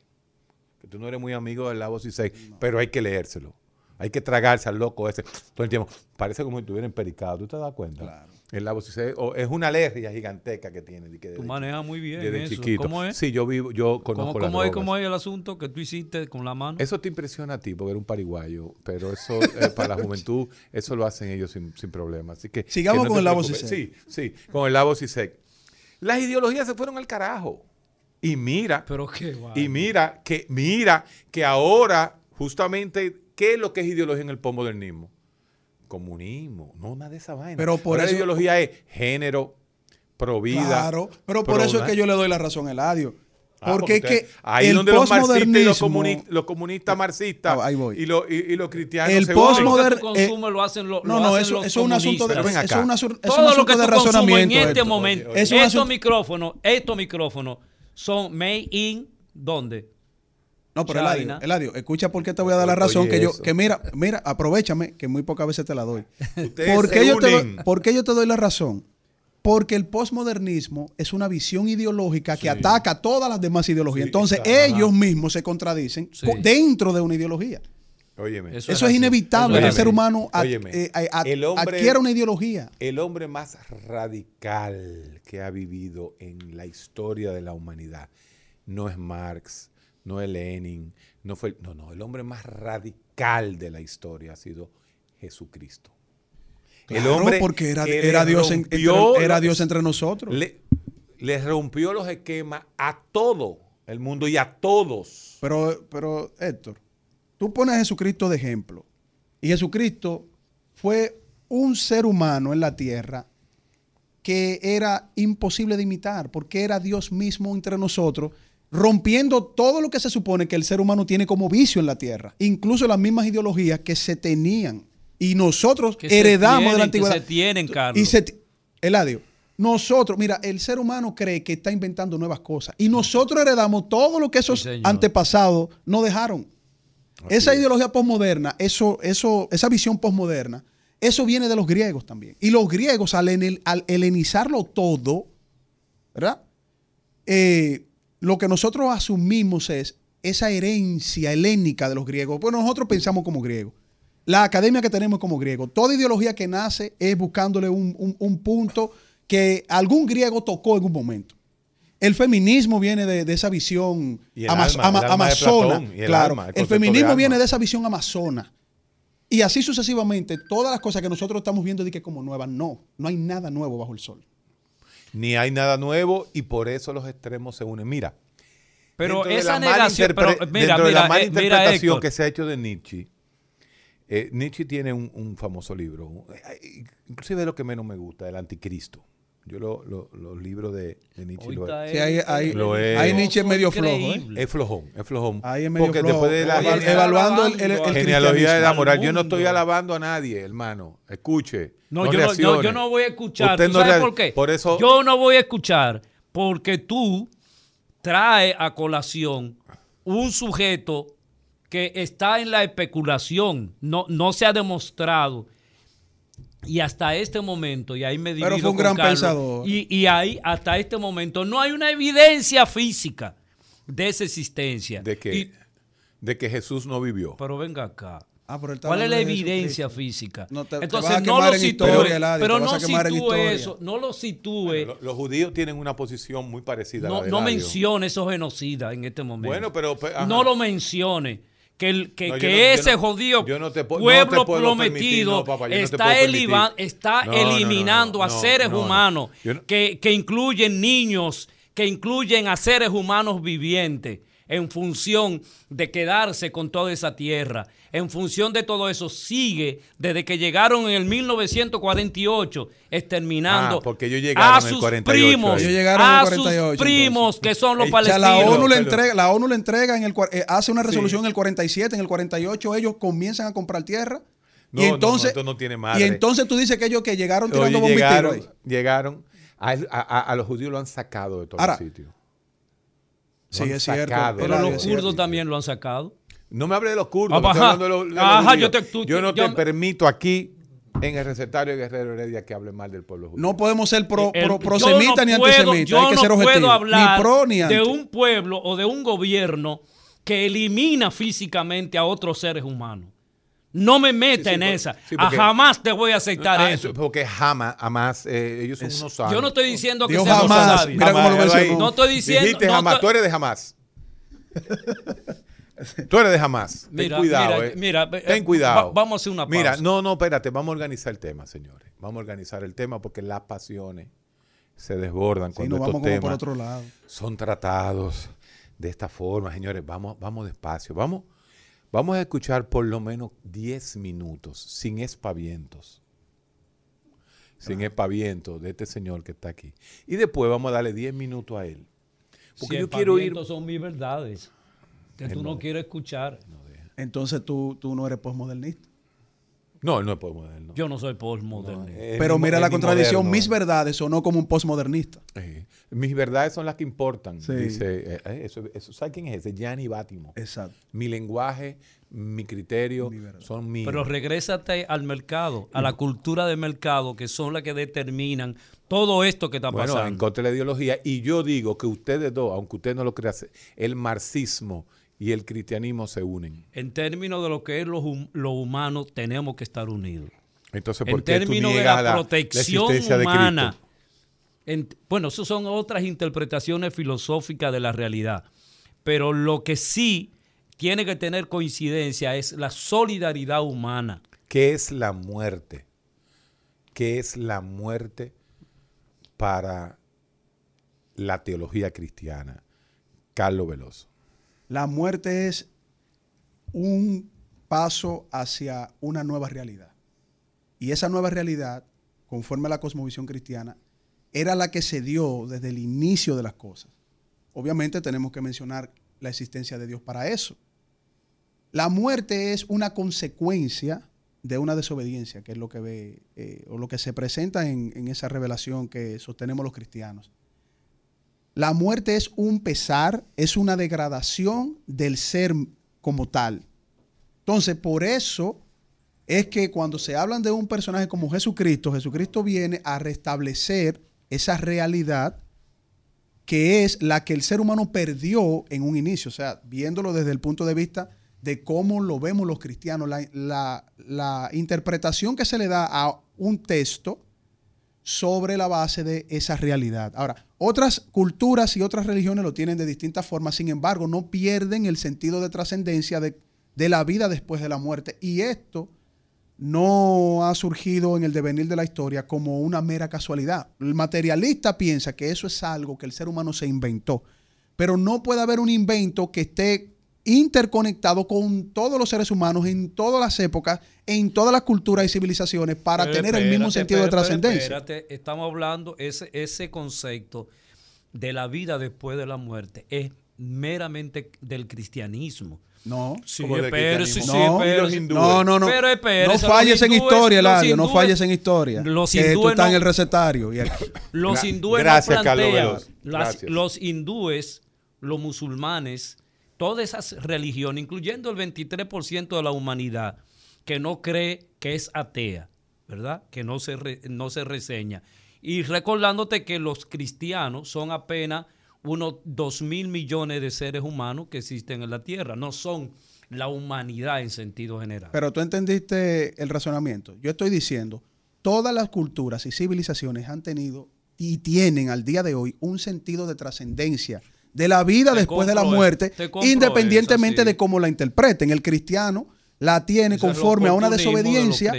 que tú no eres muy amigo de Slavo Zizek, pero hay que leérselo. Hay que tragarse al loco ese todo el tiempo. Parece como si estuviera empericado. ¿Tú te das cuenta? Claro. El Slavo Zizek, o es una alergia giganteca que tiene. que Tú manejas muy bien desde eso. chiquito. ¿Cómo es? Sí, yo vivo, yo conozco ¿Cómo, las cómo es, drogas. cómo es el asunto que tú hiciste con la mano? Eso te impresiona a ti porque eres un pariguayo, pero eso eh, para la juventud, eso lo hacen ellos sin, sin problema. Así que Sigamos que con te el Lavo preocupes. Zizek. Sí, sí, con el Lavo Zizek. Las ideologías se fueron al carajo. Y mira, Pero qué va. y mira que mira que ahora justamente qué es lo que es ideología en el posmodernismo? Comunismo, no nada de esa vaina. Pero por Ahora eso- la ideología es género, pro vida. Claro, pero por eso es que yo le doy la razón a Eladio. Ah, porque es usted- que ahí el donde los marxistas y los, comuni- los comunistas marxistas Ah, ahí voy. y los, y, y los cristianos El se Todo unen. lo que postmoder- tú eh, lo hacen, lo, No, lo no, hacen eso, los eso es un asunto de, es acá. un es un Todo lo asunto que de razonamiento. en este Héctor. momento, Es un estos micrófonos, estos micrófonos son made in ¿dónde? No, pero. Eladio, Eladio, escucha por qué te voy a dar la Oye, razón. que yo, eso. que mira, mira, aprovechame, que muy pocas veces te la doy. Ustedes ¿Por qué, yo te doy, por qué yo te doy la razón? Porque el posmodernismo es una visión ideológica que ataca todas las demás ideologías. Sí, Entonces, ellos mismos se contradicen Sí. co- dentro de una ideología. Óyeme, Eso Eso, es inevitable que el ser humano ad- eh, eh, ad- el hombre- adquiera una ideología. el hombre más radical que ha vivido en la historia de la humanidad no es Marx, no es Lenin, no fue, no, no, el hombre más radical de la historia ha sido Jesucristo. Claro, porque era, Dios rompió entre, era Dios entre nosotros. le, le rompió los esquemas a todo el mundo y a todos. Pero, pero, Héctor, tú pones a Jesucristo de ejemplo. Y Jesucristo fue un ser humano en la tierra que era imposible de imitar, porque era Dios mismo entre nosotros, rompiendo todo lo que se supone que el ser humano tiene como vicio en la tierra, incluso las mismas ideologías que se tenían. Y nosotros Que se heredamos tienen, de la que antigüedad. se tienen, Carlos. Y se ti- Eladio, nosotros, mira, el ser humano cree que está inventando nuevas cosas. Y nosotros heredamos todo lo que esos Sí, antepasados no dejaron. Así Esa es. ideología posmoderna, eso, eso, esa visión posmoderna, eso viene de los griegos también. Y los griegos, al, enel- al helenizarlo todo, ¿verdad? Eh, lo que nosotros asumimos es esa herencia helénica de los griegos. Pues nosotros pensamos como griegos. La academia que tenemos es como griego. Toda ideología que nace es buscándole un, un- un punto que algún griego tocó en un momento. El feminismo viene de, de esa visión amazona. Claro, alma, el feminismo viene de esa visión amazona. Y así sucesivamente, todas las cosas que nosotros estamos viendo de que como nuevas, no, no hay nada nuevo bajo el sol. Ni hay nada nuevo y por eso los extremos se unen. Mira, Pero de esa mala negación, pero mira, dentro de la mala eh, mira, interpretación que se ha hecho de Nietzsche, eh, Nietzsche tiene un, un famoso libro, eh, inclusive es lo que menos me gusta, el anticristo. Yo lo- lo- los libros de, de Nietzsche lo Sí, es- ahí- ahí- Lo es. ahí Nietzsche es medio flojo, ¿eh? Es flojón, es flojón. Ahí es medio Porque flojo. después de la evaluando el, el- genealogía de la al moral, yo no estoy alabando a nadie, hermano. Escuche. No, no yo, no, yo- voy a escuchar. Usted ¿Tú no sabes por qué? por eso- Yo no voy a escuchar porque tú traes a colación un sujeto que está en la especulación, no, no se ha demostrado. Y hasta este momento, y ahí me divido Pero fue un con gran Carlos, pensador. Y, y ahí, hasta este momento, no hay una evidencia física de esa existencia. de que, Y- de que Jesús no vivió. pero venga acá. Ah, pero ¿Cuál es la evidencia física? No, te- Entonces, no lo en sitúe, historia, Eladio, pero no sitúe eso, no lo sitúe, Lo- Los judíos tienen una posición muy parecida a la no, de no mencione esos genocidas en este momento. Bueno, pero, pe- ajá. no lo mencione. Que, el, que, No, que no- ese no- jodido pueblo prometido está, está eliminando a seres no, no. humanos que, que incluyen niños, que incluyen a seres humanos vivientes en función de quedarse con toda esa tierra. En función de todo eso, sigue desde que llegaron en el 1948, exterminando Ah, porque ellos llegaron a en el sus 48 primos. Ellos llegaron en el a 48, sus primos que son los Ey, O sea, palestinos. la ONU, le entrega, la ONU le entrega en el eh, hace una resolución en el 47, en el 48 ellos comienzan a comprar tierra. No, y no, entonces, no, esto no tiene madre. y entonces tú dices que ellos que llegaron Oye, tirando bombitas llegaron, ahí. llegaron a, a- a los judíos lo han sacado de todos Ahora, los sitios. Lo Sí, es cierto. Pero los es cierto. kurdos también lo han sacado. No me hable de los kurdos. Ah, no estoy ajá. hablando de los, de los Ajá, judíos. yo te- tú- Yo no yo- te permito aquí en el recetario de Guerrero Heredia que hable mal del pueblo judío. No podemos ser pro, El- pro- yo prosemita no ni puedo- antisemita. yo Hay que no ser puedo objetivo. hablar Ni pro ni anti. de un pueblo o de un gobierno que elimina físicamente a otros seres humanos. No me meta Sí, sí, en esa. sí, A porque- jamás te voy a aceptar Ah, eso. Porque jamás, jamás, eh, ellos son unos sabios. Yo no estoy diciendo que Dios seamos jamás, sabios. mira cómo lo Jamás, mencionó. ahí. No estoy diciendo- Dijiste no jamás, tú eres de jamás. Tú eres de jamás. Mira, Ten cuidado, mira, eh. mira, eh, Ten cuidado. va- vamos a hacer una Mira, pausa. no, no, espérate. Vamos a organizar el tema, señores. Vamos a organizar el tema porque las pasiones se desbordan Sí, cuando estos vamos como por temas otro lado. son tratados de esta forma, señores. Vamos, vamos despacio. Vamos, vamos a escuchar por lo menos 10 minutos sin espavientos. Sin espavientos de este señor que está aquí. Y después vamos a darle 10 minutos a él. Porque Si yo quiero ir. son mis verdades. Que tú no quieres escuchar. Entonces tú, tú no eres postmodernista. No, él no es postmoderno. Yo no soy postmoderno. Es Pero mira la contradicción. moderno. Mis verdades sonó como un postmodernista. Mis verdades son las que importan. Sí. Dice, eh, eh, eso, eso- ¿sabe quién es ese? Gianni Bátimo. Exacto. Mi lenguaje, mi criterio Mi son míos. Pero regrésate al mercado, a la cultura de mercado, que son las que determinan todo esto que está bueno, en pasando. contra de la ideología. Y yo digo que ustedes dos, aunque usted no lo crea, el marxismo y el cristianismo se unen. En términos de lo que es lo, hum- lo humano, tenemos que estar unidos. Entonces, ¿por En qué tú términos de niegas la protección existencia de humana. Cristo? En- bueno, eso son otras interpretaciones filosóficas de la realidad. Pero lo que sí tiene que tener coincidencia es la solidaridad humana. ¿Qué es la muerte? ¿Qué es la muerte para la teología cristiana? Carlos Veloso. La muerte es un paso hacia una nueva realidad. Y esa nueva realidad, conforme a la cosmovisión cristiana, era la que se dio desde el inicio de las cosas. Obviamente tenemos que mencionar la existencia de Dios para eso. La muerte es una consecuencia de una desobediencia, que es lo que ve eh, o lo que se presenta en, en esa revelación que sostenemos los cristianos. La muerte es un pesar, es una degradación del ser como tal. Entonces, por eso es que cuando se hablan de un personaje como Jesucristo, Jesucristo viene a restablecer esa realidad que es la que el ser humano perdió en un inicio. O sea, viéndolo desde el punto de vista de cómo lo vemos los cristianos, la, la- la interpretación que se le da a un texto sobre la base de esa realidad. Ahora, otras culturas y otras religiones lo tienen de distintas formas, sin embargo, no pierden el sentido de trascendencia de, de la vida después de la muerte. Y esto no ha surgido en el devenir de la historia como una mera casualidad. El materialista piensa que eso es algo que el ser humano se inventó, pero no puede haber un invento que esté interconectado con todos los seres humanos en todas las épocas, en todas las culturas y civilizaciones para Pero tener el mismo espérate, sentido de pero trascendencia. espérate, estamos hablando, ese, ese concepto de la vida después de la muerte es meramente del cristianismo. No. Sí, cristianismo. sí, No, hindúes. No, no, no. Pero no falles en hindúes- historia, Eladio. No hindúes- falles en historia. los que tú hindúes estás en el recetario. y aquí- Los hindúes gracias, no Carlos plantean, Veloz. las- Gracias. los hindúes, los musulmanes, todas esas religiones, incluyendo el 23% de la humanidad que no cree que es atea, ¿verdad? Que no se, no se reseña. Y recordándote que los cristianos son apenas unos 2 mil millones de seres humanos que existen en la Tierra, no son la humanidad en sentido general. Pero tú entendiste el razonamiento. Yo estoy diciendo, todas las culturas y civilizaciones han tenido y tienen al día de hoy un sentido de trascendencia de la vida Te después de la muerte, independientemente eso, sí. de cómo la interpreten. El cristiano la tiene Ese conforme a una de desobediencia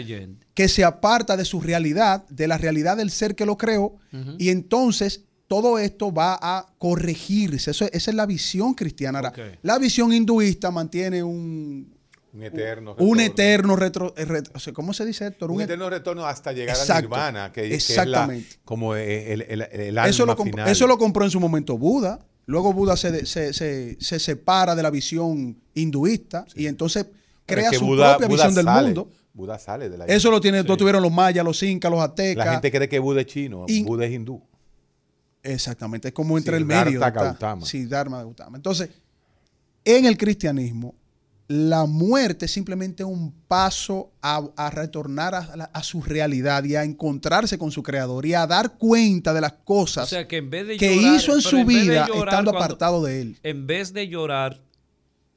que se aparta de su realidad, de la realidad del ser que lo creó, y entonces todo esto va a corregirse. Eso, esa es la visión cristiana. Ahora. La visión hinduista mantiene un, Un eterno un retorno. eterno retro, eh, ret- o sea, ¿cómo se dice Héctor? Un Un et- eterno retorno hasta llegar Exacto. a Nirvana, que, que es la, Exactamente. como el, el, el alma eso, lo comp- final. eso lo compró en su momento Buda. Luego Buda se, se, se- se separa de la visión hinduista y entonces crea es que su Buda- propia Buda visión del mundo. Buda sale de la Eso lo tiene, Sí. lo tuvieron los mayas, los incas, los aztecas. La gente cree que Buda es chino, Y- Buda es hindú. Exactamente, es como entre el medio. Gautama. Siddhartha Gautama. Entonces, en el cristianismo, la muerte es simplemente un paso a, a retornar a, la- a su realidad y a encontrarse con su creador y a dar cuenta de las O cosas sea, que en vez de que llorar- hizo en su vida llorar estando cuando- apartado de él. En vez de llorar,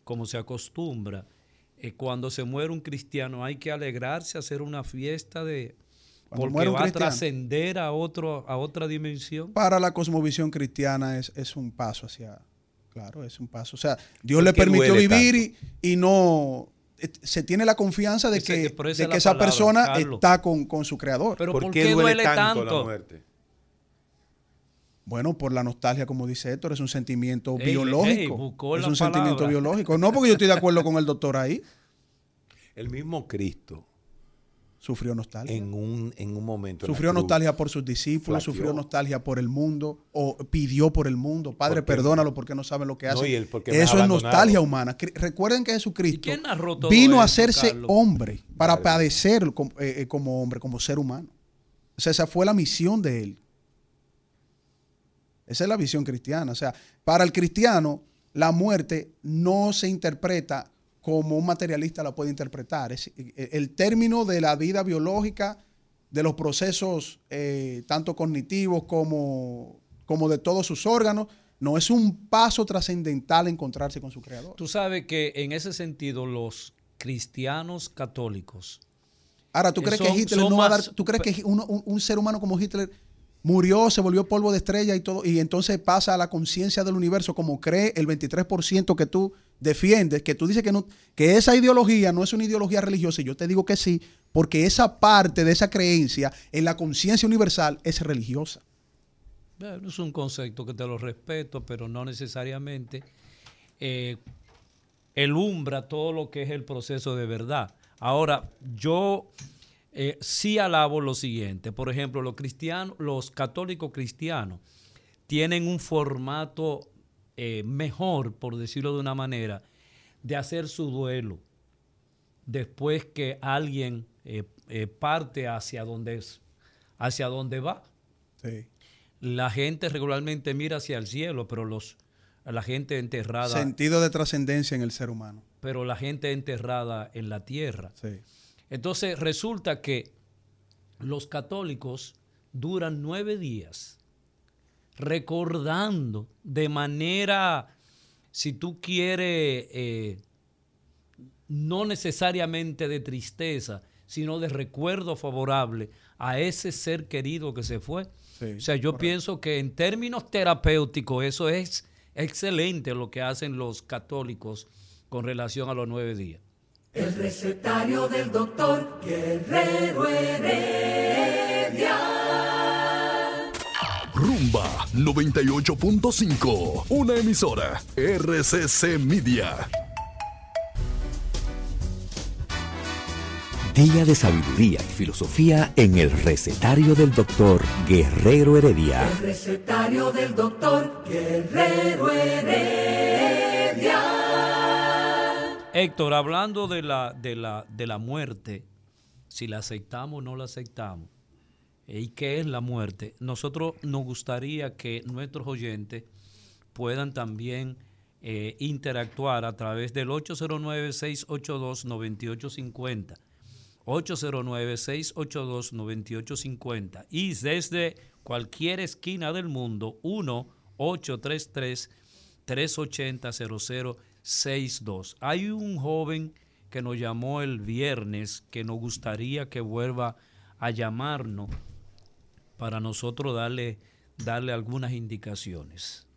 como se acostumbra, eh, cuando se muere un cristiano hay que alegrarse, hacer una fiesta de Cuando porque va a trascender a otro a otra dimensión. Para la cosmovisión cristiana es, es un paso hacia, claro, es un paso. O sea, Dios ¿Por le permitió vivir y, y no, eh, se tiene la confianza de que, esa de es que esa palabra, persona Carlos. está con, con su creador. Pero ¿Por, ¿por qué qué duele duele tanto, la muerte? Bueno, por la nostalgia, como dice Héctor, es un sentimiento Ey, biológico. ey, buscó es la un sentimiento biológico. No porque yo estoy de acuerdo con el doctor ahí. El mismo Cristo, Sufrió nostalgia. en un, en un momento. Sufrió nostalgia por sus discípulos, flaqueó. sufrió nostalgia por el mundo, o pidió por el mundo. Padre, perdónalo porque no saben lo que No, hacen. y Eso es nostalgia humana. Recuerden que ¿Y Jesucristo vino a hacerse Carlos? hombre para padecer como, eh, eh, como hombre, como ser humano. O sea, esa fue la misión de él. Esa es la visión cristiana. O sea, para el cristiano, la muerte no se interpreta como un materialista la puede interpretar. Es, eh, el término de la vida biológica, de los procesos eh, tanto cognitivos como, como de todos sus órganos, no es un paso trascendental encontrarse con su creador. Tú sabes que en ese sentido los cristianos católicos Ahora, ¿tú Eh, crees son- que Hitler no va a dar, tú crees que uno- un, un ser humano como Hitler murió, se volvió polvo de estrella y todo, y entonces pasa a la conciencia del universo como cree el 23% que tú defiendes, que tú dices que no, que esa ideología no es una ideología religiosa, y yo te digo que sí, porque esa parte de esa creencia en la conciencia universal es religiosa. Es un concepto que te lo respeto, pero no necesariamente eh, elumbra todo lo que es el proceso de verdad. Ahora, yo eh, sí alabo lo siguiente. Por ejemplo, los cristianos, los católicos cristianos tienen un formato eh, mejor, por decirlo de una manera, de hacer su duelo después que alguien eh, eh, parte hacia donde, es- hacia donde va Sí. la gente regularmente mira hacia el cielo, pero los la gente enterrada, Sentido de trascendencia en el ser humano. pero la gente enterrada en la tierra. Sí. Entonces resulta que los católicos duran nueve días recordando de manera, si tú quieres, eh, no necesariamente de tristeza, sino de recuerdo favorable a ese ser querido que se fue. Sí, o sea, yo correcto. pienso que en términos terapéuticos eso es excelente lo que hacen los católicos con relación a los nueve días. El recetario del doctor Guerrero Heredia. Rumba 98.5, una emisora RCC Media. Día de sabiduría y filosofía en el recetario del doctor Guerrero Heredia. El recetario del doctor Guerrero Heredia. Héctor, hablando de la, de la, de la muerte, si la aceptamos o no la aceptamos, y qué es la muerte, nosotros nos gustaría que nuestros oyentes puedan también eh, interactuar a través del 809-682-9850. 809-682-9850 y desde cualquier esquina del mundo 1-833-380-0062. Hay un joven que nos llamó el viernes que nos gustaría que vuelva a llamarnos para nosotros darle, darle algunas indicaciones.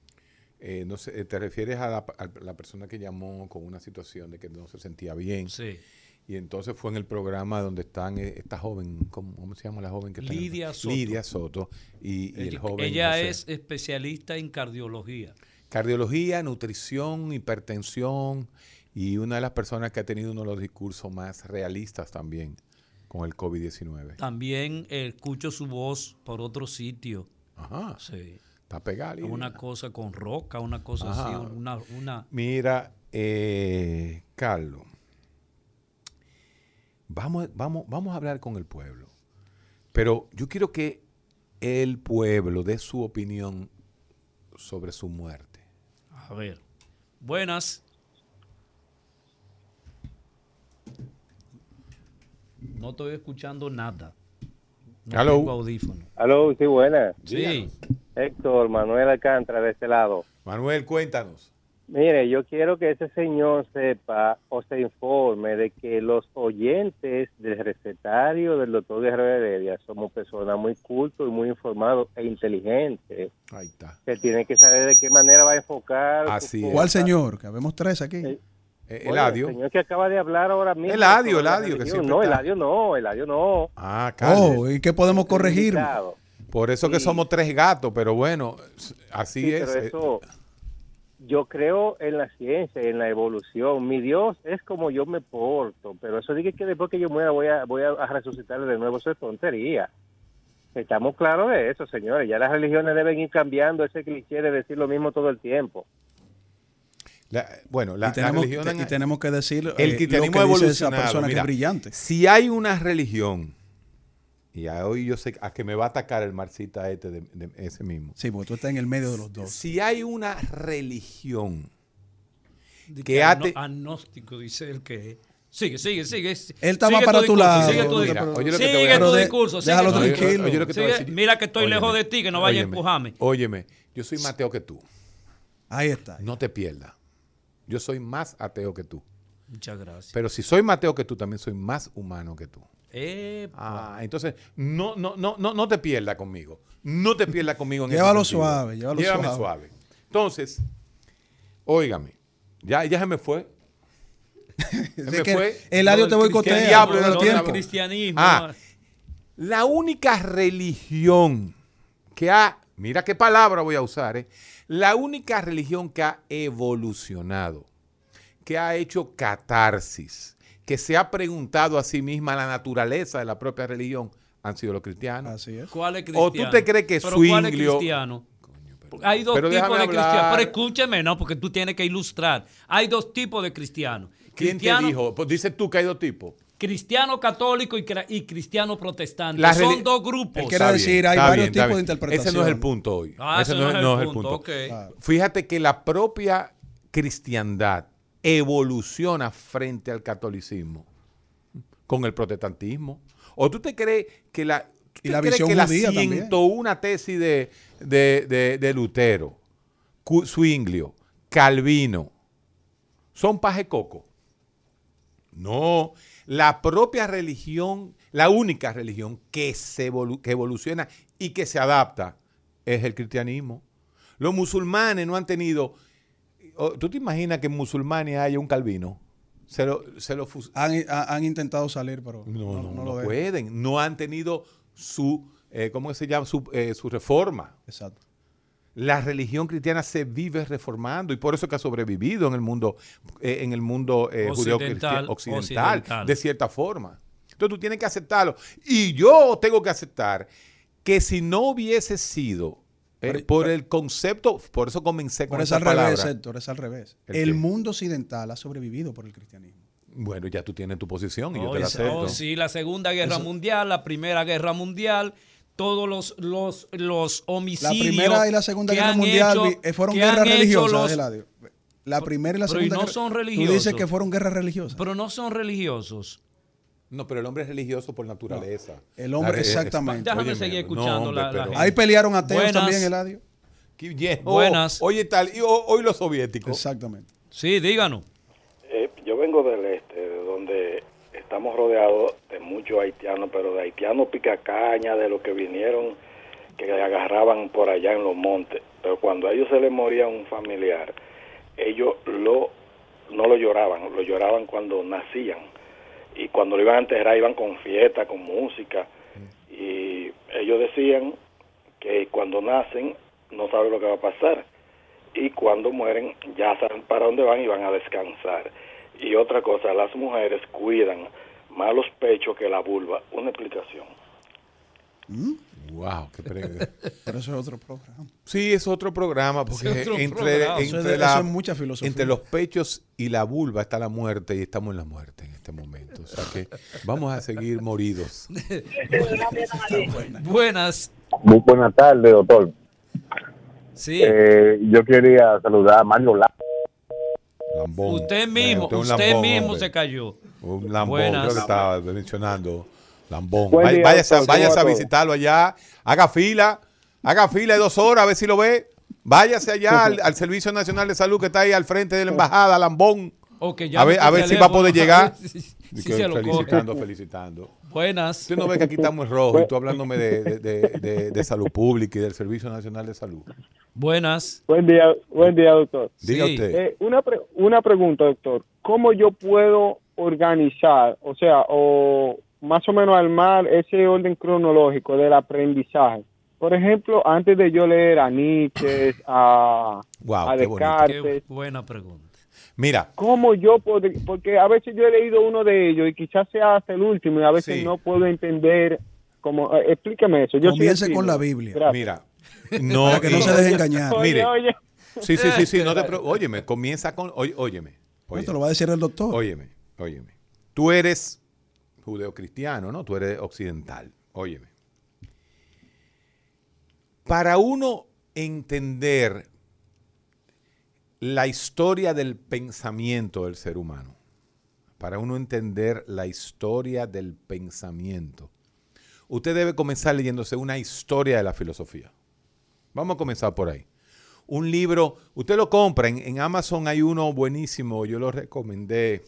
Eh, no sé, ¿Te refieres a la, a la persona que llamó con una situación de que no se sentía bien? Sí. Y entonces fue en el programa donde están eh, esta joven, ¿cómo, cómo se llama la joven que está en- Lidia Soto. Lidia Soto y, y el joven. ella es especialista en cardiología. Cardiología, nutrición, hipertensión y una de las personas que ha tenido uno de los discursos más realistas también con el COVID-19. También eh, escucho su voz por otro sitio. Ajá. Sí. Pegar. Lidia. Una cosa con roca, una cosa así, una, una Mira, eh, Carlos, vamos, vamos, vamos a hablar con el pueblo. Pero yo quiero que el pueblo dé su opinión sobre su muerte. A ver. Buenas. No estoy escuchando nada. No Hello. tengo audífono. Aló, sí, buena. Sí. Héctor, Manuel Alcántara, de este lado. Manuel, cuéntanos. Mire, yo quiero que ese señor sepa o se informe de que los oyentes del recetario del doctor Guerrero Heredia somos personas muy cultos y muy informados e inteligentes. Ahí está. Que tiene que saber de qué manera va a enfocar. Así. ¿Cuál señor? Que habemos tres aquí. Eh, Eh, Eladio. El señor que acaba de hablar ahora mismo. Eladio, Eladio, que siempre No, está. Eladio no, Eladio no. Ah, Carlos. Oh, ¿y qué podemos corregir? Por eso que somos tres gatos, pero bueno, así Sí, es. pero eso, yo creo en la ciencia, en la evolución. Mi Dios es como yo me porto, pero eso dice que después que yo muera voy a, voy a resucitar de nuevo, eso es tontería. Estamos claros de eso, señores. Ya las religiones deben ir cambiando ese cliché de decir lo mismo todo el tiempo. La- bueno, la, y, tenemos, la religión y tenemos que decir eh, el lo cristianismo que ha dice esa persona que es brillante. Si hay una religión, y a hoy yo sé a que me va a atacar el marxista este de, de ese mismo. Sí, porque tú estás en el medio de los dos. Si hay una religión que ha agno- te- agnóstico, dice el que. Sigue, sigue, sigue. Él está Sigue más para tu discurso, lado. Sigue tu Mira, discurso. oye lo que te voy a Sigue decir. tu Pero de- discurso. sigue déjalo Oye, tranquilo. oye lo que te voy a Sigue- decir. mira que estoy Óyeme, lejos de ti, que no vaya a empujarme. Óyeme, yo soy más ateo que tú. Ahí está. No te pierdas. Yo soy más ateo que tú. Muchas gracias. Pero si soy más ateo que tú, también soy más humano que tú. Epa. Ah, entonces no, no, no, no, no te pierdas conmigo. No te pierdas conmigo en ese Llévalo suave, llévalo Llévame suave. suave. Entonces, óigame, ya, ya se me fue. Se me que fue. Eladio Lo te diablo era el lo tiempo. del cristianismo. Ah, la única religión que ha, mira qué palabra voy a usar, ¿eh? la única religión que ha evolucionado, que ha hecho catarsis, que se ha preguntado a sí misma la naturaleza de la propia religión, han sido los cristianos. Así es. ¿Cuál es ¿O cristiano? tú te crees que ¿Pero cuál es cristiano? Hay dos Pero tipos de cristianos. Pero escúcheme, no, porque tú tienes que ilustrar. Hay dos tipos de cristianos. ¿Quién te dijo? Pues dices tú que hay dos tipos. Cristiano católico y, cristiano protestante. La Son dos grupos. Está decir, hay varios bien, tipos de interpretación. Ese no es el punto hoy. Ah, ese no es el punto. Fíjate que la propia cristiandad evoluciona frente al catolicismo con el protestantismo. ¿O tú te crees que la, tú Y la crees visión que la judía también. 101 tesis de, de, de- de Lutero, Zwinglio, Calvino, son paje coco? No, la propia religión, la única religión que, se evolu- que evoluciona y que se adapta es el cristianismo. Los musulmanes no han tenido... ¿Tú te imaginas que en musulmanes haya un calvino? Se lo, se lo Han, ha- han intentado salir, pero no, no, no lo pueden. No han tenido su, eh, ¿cómo se llama? Su, eh, su reforma. Exacto. La religión cristiana se vive reformando y por eso que ha sobrevivido en el mundo, eh, en el mundo eh, Occidental, occidental, occidental. de cierta forma. Entonces tú tienes que aceptarlo. Y yo tengo que aceptar que si no hubiese sido eh, Pero- por el concepto, por eso comencé con es esa al revés, palabra. Héctor, es al revés. ¿El mundo occidental ha sobrevivido por el cristianismo. Bueno, ya tú tienes tu posición y yo Oh, te la es- acepto. oh, sí, la Segunda Guerra Eso- Mundial, la Primera Guerra Mundial, todos los, los, los La homicidios. primera y la segunda guerra mundial hecho- eh, fueron guerras religiosas, los- Eladio. La primera y la Pero y segunda no guerra- son Tú religiosos. dices que fueron guerras religiosas. Pero no son religiosos. No, pero el hombre es religioso por naturaleza. el hombre- La- exactamente. Déjame óyeme, seguir no, escuchando hombre, la- la gente. Ahí pelearon ateos Buenas. también, Eladio. Oh, Buenas. oye, tal, y ho- hoy los soviéticos. Exactamente. Sí, díganos. Eh, yo vengo del estamos rodeados de muchos haitianos, pero de haitianos picacaña, de los que vinieron, que agarraban por allá en los montes. Pero cuando a ellos se les moría un familiar, ellos lo no lo lloraban, lo lloraban cuando nacían. Y cuando lo iban a enterrar iban con fiesta, con música. Y ellos decían que cuando nacen no saben lo que va a pasar y cuando mueren ya saben para dónde van y van a descansar. Y otra cosa, las mujeres cuidan más los pechos que la vulva. Una explicación. Wow, qué pre- Pero eso es otro programa. Sí, es otro programa porque Es otro entre, programa. entre Eso es de- la- eso es mucha filosofía. entre los pechos y la vulva está la muerte y estamos en la muerte en este momento. O sea que vamos a seguir moridos. Buenas. Muy buenas tardes, doctor. Sí. Eh, yo quería saludar a Mario La. Lambón. usted mismo, Eh, un usted lambón, mismo hombre. se cayó. Un lambón, Buenas. que estaba mencionando. Lambón. Día, váyase, doctor. váyase ¿Cómo a visitarlo allá. Haga fila. Haga fila de dos horas a ver si lo ve. Váyase allá al, al Servicio Nacional de Salud que está ahí al frente de la embajada, Lambón. O que A ver, a ver si va a poder llegar. si- se lo felicitando, felicitando. Buenas. Usted no ve que aquí estamos en rojo y tú hablándome de, de- de- de- de salud pública y del Servicio Nacional de Salud. Buenas. Buen día, buen día, doctor. Diga Sí. usted. Eh, una, pre- una pregunta, doctor. ¿Cómo yo puedo organizar, o sea, o más o menos armar ese orden cronológico del aprendizaje? Por ejemplo, antes de yo leer a Nietzsche, a, Wow, a qué bonito. Descartes, Qué buena pregunta. Mira, ¿cómo yo puedo? Porque a veces yo he leído uno de ellos y quizás sea hasta el último y a veces Sí. no puedo entender. Como, eh, explíqueme eso. Yo Comience con la Biblia. Gracias. mira. No, Para que no se deje engañar. Oye, Mire. oye. Sí, sí, sí, sí, no te preocupes. Óyeme, comienza con. oy- óyeme. Esto lo va a decir el doctor. Óyeme, óyeme. Tú eres judeocristiano, ¿no? Tú eres occidental. Óyeme. Para uno entender la historia del pensamiento del ser humano, para uno entender la historia del pensamiento, usted debe comenzar leyéndose una historia de la filosofía. Vamos a comenzar por ahí. Un libro, usted lo compra, en, en Amazon hay uno buenísimo, yo lo recomendé,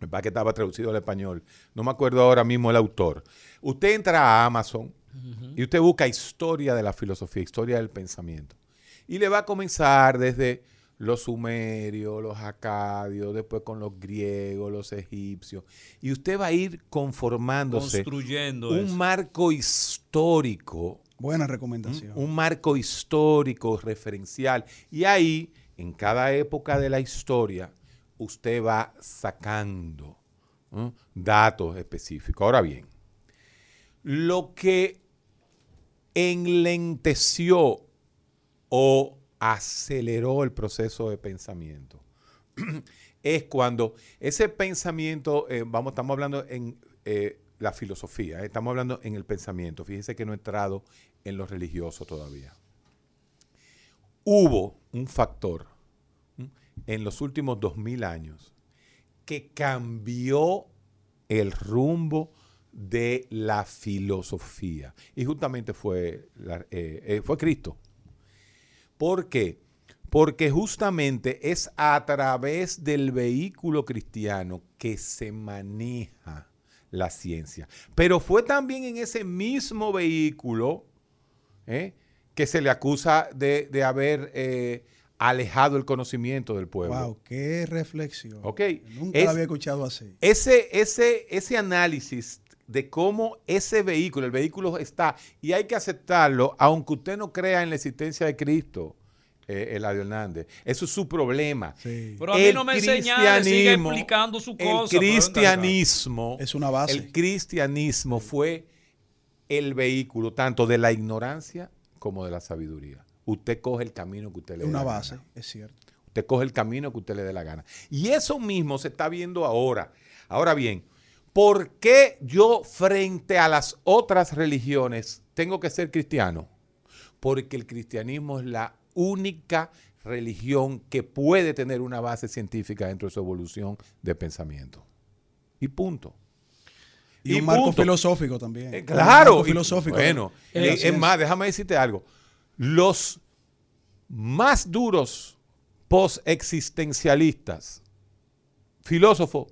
me parece que estaba traducido al español, no me acuerdo ahora mismo el autor. Usted entra a Amazon y usted busca historia de la filosofía, historia del pensamiento. Y le va a comenzar desde los sumerios, los acadios, después con los griegos, los egipcios. Y usted va a ir conformándose Construyendo un eso. marco histórico Buena recomendación. un marco histórico referencial. Y ahí, en cada época de la historia, usted va sacando ¿no? datos específicos. Ahora bien, lo que enlenteció o aceleró el proceso de pensamiento es cuando ese pensamiento, eh, vamos, estamos hablando en eh, la filosofía, eh, estamos hablando en el pensamiento. Fíjese que no he entrado en lo religioso todavía. Hubo un factor en los últimos dos mil años que cambió el rumbo de la filosofía. Y justamente fue, fue Cristo. ¿Por qué? Porque justamente es a través del vehículo cristiano que se maneja la ciencia. Pero fue también en ese mismo vehículo ¿eh? que se le acusa de, de haber eh, alejado el conocimiento del pueblo. Wow, qué reflexión. Ok. Nunca Es- la había escuchado así. Ese, ese, ese análisis de cómo ese vehículo, el vehículo está, y hay que aceptarlo, aunque usted no crea en la existencia de Cristo, eh, Eladio Hernández. Eso es su problema. Pero a mí no me enseñaron, sigue cristianismo- explicando su El cosa. acá. cristianismo Es una base. El cristianismo fue el vehículo tanto de la ignorancia como de la sabiduría. Usted coge el camino que usted le Es dé una la base, gana. es cierto. Usted coge el camino que usted le dé la gana. Y eso mismo se está viendo ahora. Ahora bien, ¿por qué yo frente a las otras religiones tengo que ser cristiano? Porque el cristianismo es la única religión que puede tener una base científica dentro de su evolución de pensamiento. Y punto. Y, un marco punto. filosófico también. Eh, Un claro. marco y- filosófico. Bueno, eh, es más, déjame decirte algo. Los más duros post-existencialistas, filósofos,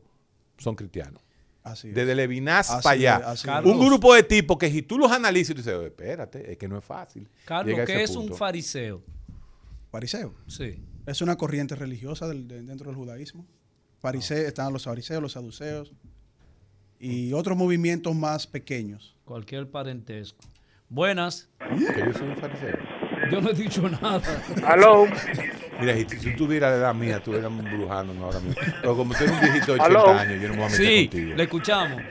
son cristianos. Así es. Desde Levinas Así para allá. es, un grupo de tipos que si tú los analizas, tú dices, "Oye, espérate, es que no es fácil. Carlos, ¿qué es un fariseo? Fariseo. Sí. Es una corriente religiosa del- de- dentro del judaísmo. Fariseo, están los fariseos, los saduceos y otros movimientos más pequeños. Cualquier parentesco. Buenas. Que yo soy un fariseo. Yo no he dicho nada. Aló. Mira, si, tú tuvieras la edad mía, tú eras embrujando ahora mismo. Pero como tú eres un viejito de 80 Aló. años, yo no me voy a meter Sí, contigo. le escuchamos.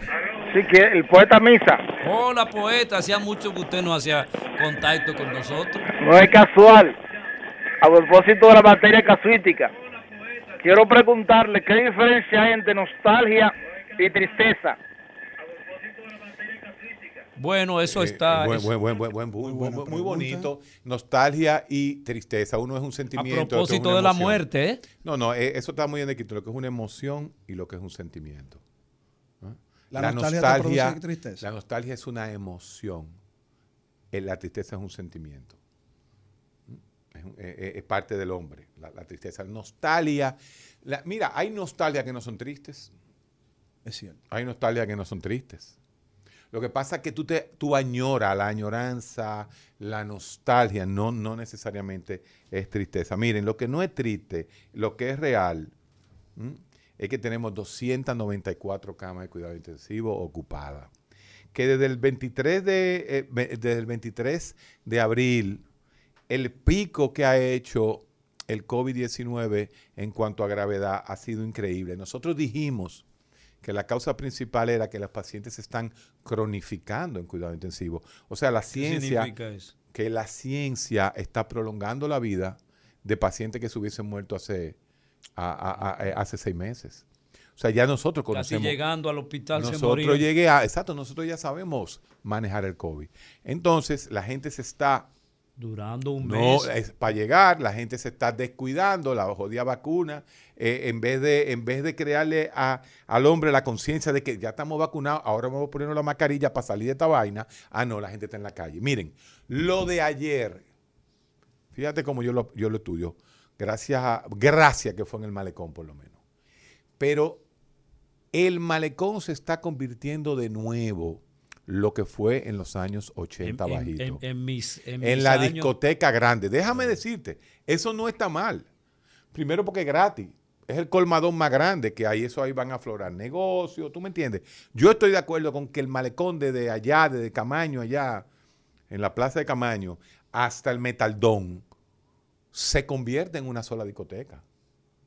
Sí, que el poeta Misa. Hola, poeta. Hacía mucho que usted no hacía contacto con nosotros. No es casual. A propósito de la materia casuística, quiero preguntarle qué diferencia hay entre nostalgia y tristeza. Bueno, eso Eh, está. buen- buen- buen- buen- buen- muy, muy- muy bonito. Nostalgia y tristeza. Uno es un a sentimiento. otro es propósito una de la muerte, ¿eh? No, no, eh, eso está muy bien escrito. Lo que es una emoción y lo que es un sentimiento. La nostalgia te produce tristeza. La nostalgia es una emoción. Eh, La tristeza es un sentimiento. Es, eh, eh, parte del hombre, la, la tristeza. Nostalgia. la- mira, hay nostalgia que no son tristes. Es cierto. Hay nostalgia que no son tristes. Lo que pasa es que tú, te, tú la añoranza, la nostalgia, no, no necesariamente es tristeza. Miren, lo que no es triste, lo que es real, es que tenemos 294 camas de cuidado intensivo ocupadas. Que desde el 23 de, eh, desde el 23 de abril, el pico que ha hecho el COVID-19 en cuanto a gravedad ha sido increíble. Nosotros dijimos que la causa principal era que los pacientes se están cronificando en cuidado intensivo. O sea, la ¿Qué ciencia, significa eso? que la ciencia está prolongando la vida de pacientes que se hubiesen muerto hace, a- a- a- eh, hace seis meses. O sea, ya nosotros Casi conocemos. llegando al hospital se Nosotros moría. llegué a, exacto, nosotros ya sabemos manejar el COVID. Entonces, la gente se está Durando un no, mes. para llegar, la gente se está descuidando, la jodida vacuna, eh, en, vez de, en vez de crearle a- al hombre la conciencia de que ya estamos vacunados, ahora vamos a ponernos la mascarilla para salir de esta vaina. Ah, no, la gente está en la calle. Miren, lo de ayer, fíjate cómo yo lo, yo lo estudio, gracias a, gracias que fue en el malecón por lo menos. Pero el malecón se está convirtiendo de nuevo lo que fue en los años 80 En- en- bajito en- en mis- en en mis la años- discoteca grande. Déjame decirte, eso no está mal. Primero porque es gratis. Es el colmadón más grande que hay. Eso ahí van a aflorar negocios. ¿Tú me entiendes? Yo estoy de acuerdo con que el malecón desde allá, desde Camaño, allá, en la plaza de Camaño, hasta el Metaldón, se convierte en una sola discoteca.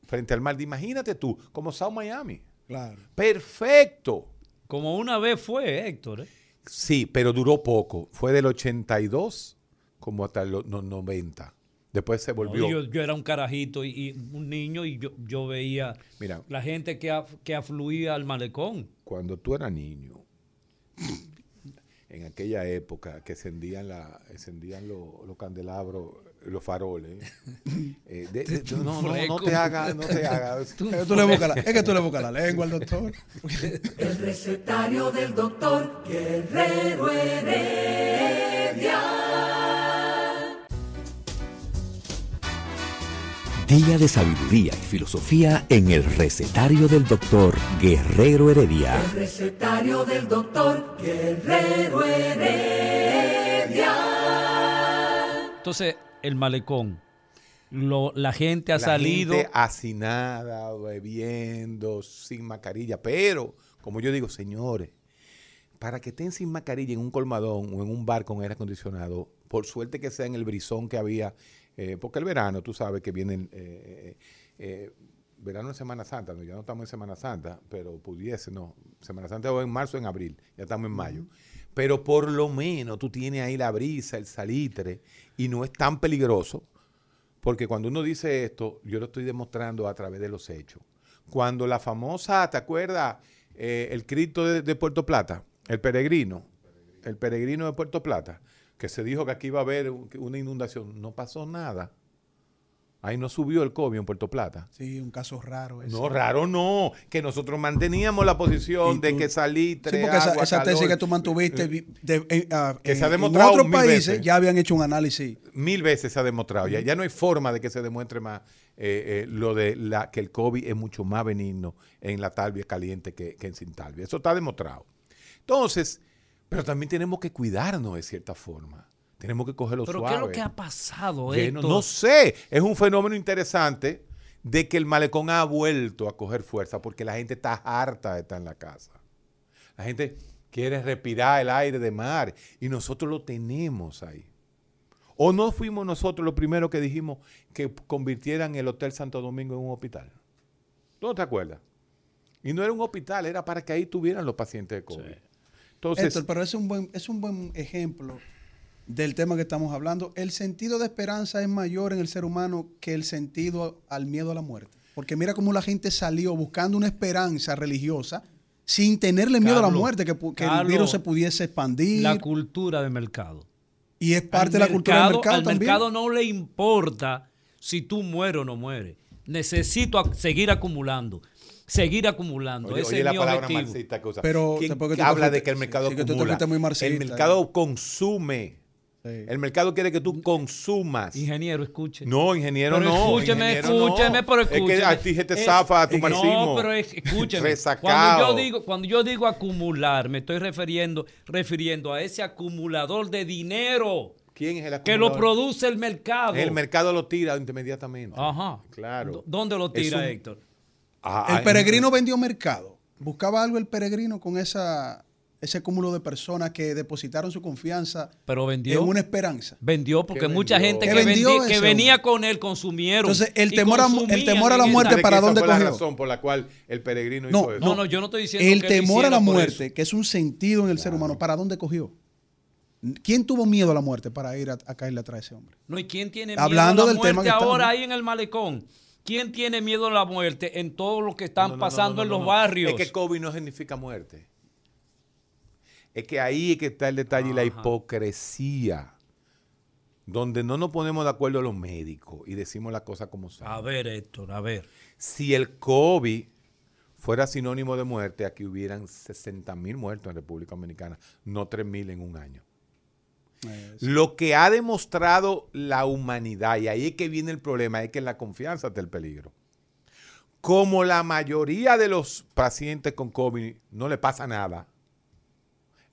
Frente al mar. Imagínate tú, como South Miami. Claro. Perfecto. Como una vez fue, Héctor. ¿eh? Sí, pero duró poco. Fue del 82 como hasta los no- 90. Después se volvió. No, yo, yo era un carajito y, y un niño y yo, yo veía Mira. la gente que, af- que afluía al malecón. Cuando tú eras niño, en aquella época que encendían, la, encendían lo- los candelabros, los faroles. eh, de- de- no, no, no te hagas, no te hagas. Es que tú le buscas la, es que tú le buscas la lengua al doctor. El recetario del doctor Guerrero Heredia. Día de sabiduría y filosofía en el recetario del doctor Guerrero Heredia. El recetario del doctor Guerrero Heredia. Entonces, el malecón. lo- la gente ha la salido. gente hacinada, bebiendo, sin mascarilla. Pero, como yo digo, señores, para que estén sin mascarilla en un colmadón o en un bar con aire acondicionado, por suerte que sea en el brisón que había, eh, porque el verano, tú sabes que viene eh, eh, verano en Semana Santa, no, ya no estamos en Semana Santa, pero pudiese, no, Semana Santa o en marzo o en abril, ya estamos en mayo. Pero por lo menos tú tienes ahí la brisa, el salitre, y no es tan peligroso, porque cuando uno dice esto, yo lo estoy demostrando a través de los hechos. Cuando la famosa, ¿te acuerdas? Eh, el Cristo de, de Puerto Plata, el peregrino, el peregrino de Puerto Plata, que se dijo que aquí iba a haber un- una inundación, no pasó nada. Ahí no subió el COVID en Puerto Plata. Sí, un caso raro. ese. No, raro no, que nosotros manteníamos la posición de que salitre, Sí, porque esa, agua, esa tesis calor, que tú mantuviste vi- de- en, ah, Que en- se ha en demostrado otros mil países veces. ya habían hecho un análisis. mil veces se ha demostrado. Ya, ya no hay forma de que se demuestre más eh, eh, lo de la, que el COVID es mucho más benigno en la talvia caliente que, que en sin talvia. Eso está demostrado. Entonces, pero también tenemos que cuidarnos de cierta forma. Tenemos que cogerlo Pero suave. ¿qué es lo que ha pasado, Lleno- no sé, es un fenómeno interesante de que el malecón ha vuelto a coger fuerza porque la gente está harta de estar en la casa. La gente quiere respirar el aire de mar y nosotros lo tenemos ahí. ¿O no fuimos nosotros los primeros que dijimos que convirtieran el Hotel Santo Domingo en un hospital? ¿Tú no te acuerdas? Y no era un hospital, era para que ahí tuvieran los pacientes de COVID. Entonces, Héctor, pero es un buen, es un buen ejemplo del tema que estamos hablando. El sentido de esperanza es mayor en el ser humano que el sentido al miedo a la muerte. Porque mira cómo la gente salió buscando una esperanza religiosa sin tenerle miedo a la muerte, que, que el virus se pudiese expandir. La cultura de mercado. y es parte Al de la cultura del mercado- Al también. mercado no le importa si tú mueres o no mueres. Necesito seguir acumulando. Seguir acumulando. Oye, Ese oye es la mi palabra objetivo. marxista que usa. Pero ¿Quién después que tú te habla de que el mercado sí, que tú te acumula? fuiste muy marxista. el mercado consume. El mercado quiere que tú consumas. Ingeniero, escuche. No, ingeniero Pero no. escúcheme, ingeniero no. escúcheme, pero Es escúcheme. que a ti se te Es- zafa a tu es- marxismo. No, pero es- escúcheme. Resacado. Cuando yo digo, cuando yo digo acumular, me estoy refiriendo, refiriendo a ese acumulador de dinero ¿Quién es el que lo acumulador? produce el mercado. El mercado lo tira inmediatamente. Ajá. Claro. ¿Dónde lo tira, Es un- Héctor? Ah, El ah, peregrino vendió mercado. Buscaba algo el peregrino con esa, ese cúmulo de personas que depositaron su confianza Pero vendió. en una esperanza. Vendió porque ¿Qué mucha vendió? gente ¿Qué que, vendió vendi- que venía hombre? con él consumieron. Entonces, el temor a- el temor a la muerte esa- ¿Cree ¿para dónde fue la cogió? razón por la cual el peregrino No, hizo eso? No, no, yo no estoy diciendo El que temor a la muerte, que es un sentido en el ser humano, ¿para dónde cogió? ¿Quién tuvo miedo a la muerte para ir a, a caerle atrás a ese hombre? No, ¿y quién tiene Hablando miedo a la del tema muerte que ahora ahí en el malecón? ¿Quién tiene miedo a la muerte en todo lo que están No, no, no, pasando no, en no, los no. barrios? Es que COVID no significa muerte. Es que ahí es que está el detalle y la hipocresía. Donde no nos ponemos de acuerdo los médicos y decimos las cosas como son. A ver, Héctor, a ver. Si el COVID fuera sinónimo de muerte, aquí hubieran 60 mil muertos en República Dominicana, no 3 mil en un año. Lo que ha demostrado la humanidad, y ahí es que viene el problema, es que la confianza está el peligro. Como la mayoría de los pacientes con COVID no le pasa nada,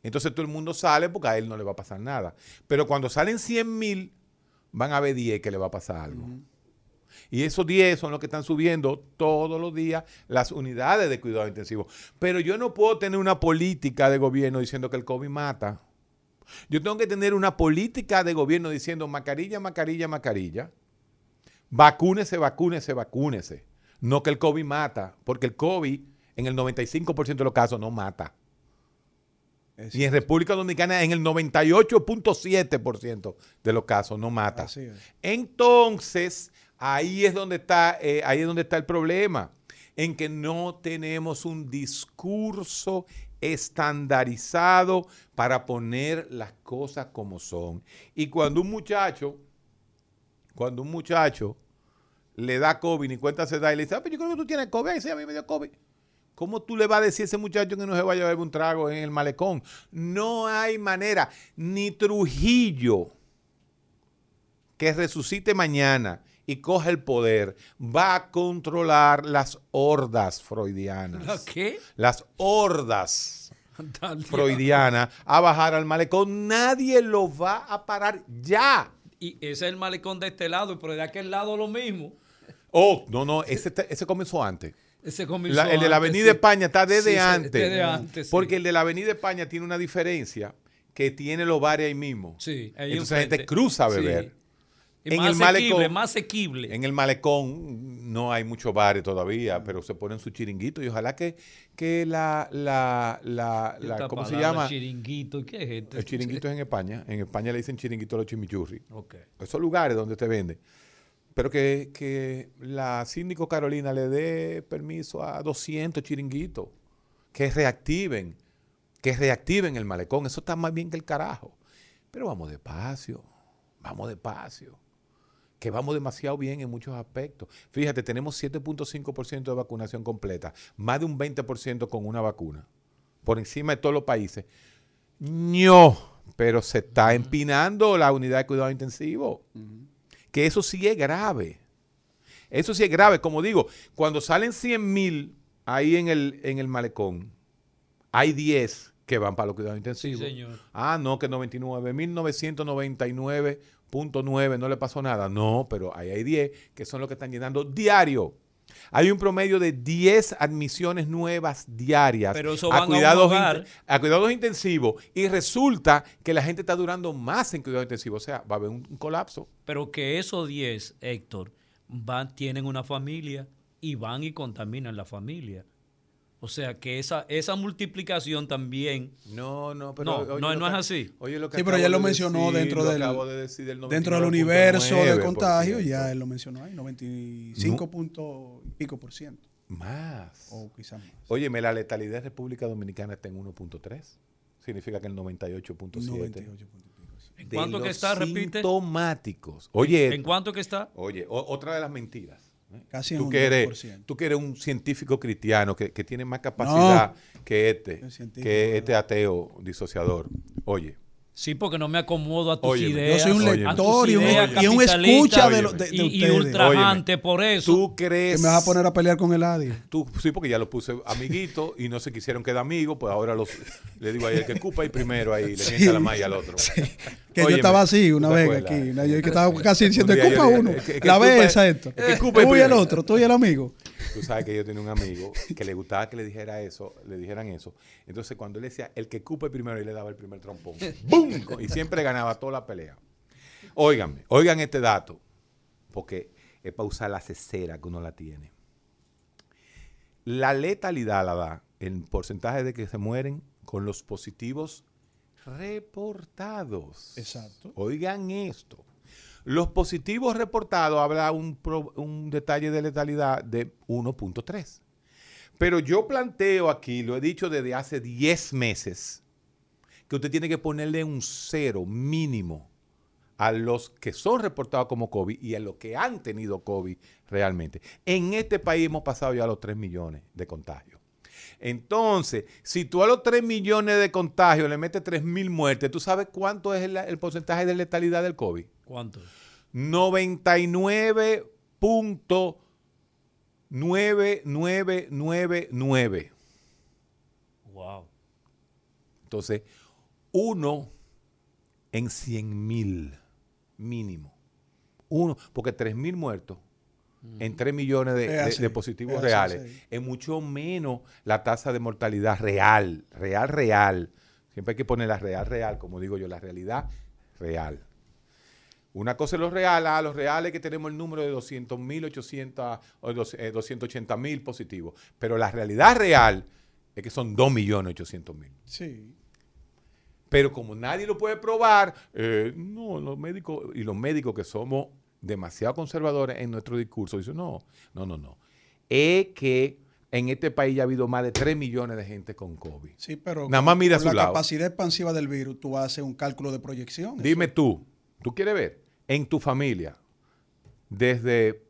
entonces todo el mundo sale porque a él no le va a pasar nada. Pero cuando salen 100 mil, van a ver 10 que le va a pasar algo. Y esos 10 son los que están subiendo todos los días las unidades de cuidado intensivo. Pero yo no puedo tener una política de gobierno diciendo que el COVID mata. Yo tengo que tener una política de gobierno diciendo mascarilla, mascarilla, mascarilla. Vacúnese, vacúnese, vacúnese. No que el COVID mata, porque el COVID en el 95% de los casos no mata. Y en República Dominicana en el 98.7% de los casos no mata. Así es. Entonces, ahí es donde está, eh, ahí es donde está el problema, en que no tenemos un discurso estandarizado para poner las cosas como son. Y cuando un muchacho, cuando un muchacho le da COVID, ni cuenta se da y le dice, ah, pero yo creo que tú tienes COVID, Ay, sí, a mí me dio COVID. ¿Cómo tú le vas a decir a ese muchacho que no se vaya a beber un trago en el malecón? No hay manera. Ni Trujillo, que resucite mañana y coja el poder, va a controlar las hordas freudianas. ¿La qué? Las hordas freudianas a bajar al malecón. Nadie lo va a parar ya. Y ese es el malecón de este lado, pero de aquel lado lo mismo. Oh, no, no, ese comenzó antes. Ese comenzó La- el de la Avenida. España está desde Sí, antes. desde antes, sí. Porque el de la Avenida España tiene una diferencia que tiene los bares ahí mismo. Sí, ahí Entonces la gente cruza a beber. Y más asequible, más asequible. En el malecón no hay muchos bares todavía, pero se ponen su chiringuito y ojalá que, que la, la, la, ¿cómo se llama? Chiringuito, ¿qué es esto? El chiringuito es en España. En España le dicen chiringuito a los chimichurri. Ok. Esos lugares donde te venden. Pero que, que la síndico Carolina le dé permiso a 200 chiringuitos. Que reactiven. Que reactiven el malecón. Eso está más bien que el carajo. Pero vamos despacio. Vamos despacio. Que vamos demasiado bien en muchos aspectos. Fíjate, tenemos 7.5% de vacunación completa. Más de un 20% con una vacuna. Por encima de todos los países. No, pero se está empinando la unidad de cuidado intensivo. Que eso sí es grave. Eso sí es grave. Como digo, cuando salen 100 mil ahí en el, en el malecón, hay 10 que van para los cuidados intensivos. señor. Ah, no, que 99.999.9 no le pasó nada. No, pero ahí hay 10 que son los que están llenando diario. Hay un promedio de 10 admisiones nuevas diarias Pero eso van a cuidados, a cuidados intensivos y resulta que la gente está durando más en cuidados intensivos. O sea, va a haber un, un colapso. Pero que esos 10, Héctor, van, tienen una familia y van y contaminan la familia. O sea que esa, esa multiplicación también. No, no, pero. No, oye no, lo no que- es así. oye lo que Sí, pero ya lo de mencionó decir, dentro lo del, acabo de decir del dentro del universo de 99%. contagio, ya él lo mencionó ahí, 95 punto y pico por ciento. Más. O quizás más. Óyeme, la letalidad en República Dominicana está en 1.3. Significa que el 98.7. 98 ¿En cuánto que está? Repite. Sintomáticos. Oye, ¿En cuánto que está? Oye, o- otra de las mentiras. Casi tú, un que eres, 2%. tú que eres un científico cristiano que, que tiene más capacidad que este, que este ateo disociador. Oye, Sí, porque no me acomodo a tus Óyeme. ideas. Yo soy un a tus lector y y un capitalistas escucha de lo- de- de y, y ustedes. ultrajante por eso. ¿tú crees? Que me vas a poner a pelear con el Adi. Tú, sí, porque ya lo puse amiguito y no se quisieron quedar amigos, pues ahora los, le digo a el que cupa y primero ahí, le Sí. mienta la malla al otro. Que yo estaba así una ¿tú te vez acuerdas? aquí. una- yo que estaba casi diciendo, dije, uno. La culpa- besa esto. y el otro, tú y el amigo. Tú sabes que yo tenía un amigo que le gustaba que le dijera eso, le dijeran eso. Entonces cuando él decía el que cupe primero, y le daba el primer trompón. ¡Bum! Y siempre ganaba toda la pelea. Óiganme, oigan este dato, porque es para usar la cesera que uno la tiene. La letalidad la da el porcentaje de que se mueren con los positivos reportados. Exacto. Oigan esto. Los positivos reportados habla un, detalle de letalidad de 1.3. Pero yo planteo aquí, lo he dicho desde hace 10 meses, que usted tiene que ponerle un cero mínimo a los que son reportados como COVID y a los que han tenido COVID realmente. En este país hemos pasado ya los 3 millones de contagios. Entonces, si tú a los 3 millones de contagios le metes 3 mil muertes, ¿tú sabes cuánto es el, el porcentaje de letalidad del COVID? ¿Cuánto? 99.9999. Wow. Entonces, uno en 100 mil mínimo. Uno, porque 3 mil muertos en 3 millones de, positivos es reales es mucho menos la tasa de mortalidad real, real, real. Siempre hay que poner la real, real, como digo yo, la realidad real. Una cosa es lo real, a los reales que tenemos el número de 200 mil, 800 o dos- eh, 280 mil positivos. Pero la realidad real es que son 2 millones 800 mil. Sí. Pero como nadie lo puede probar, eh, no, los médicos, y los médicos que somos demasiado conservadores en nuestro discurso, dicen, no, no, no, no. Es que en este país ya ha habido más de 3 millones de gente con COVID. Sí, pero Nada más mira a con su la lado. capacidad expansiva del virus, tú haces un cálculo de proyección. Dime tú, ¿tú quieres ver en tu familia, desde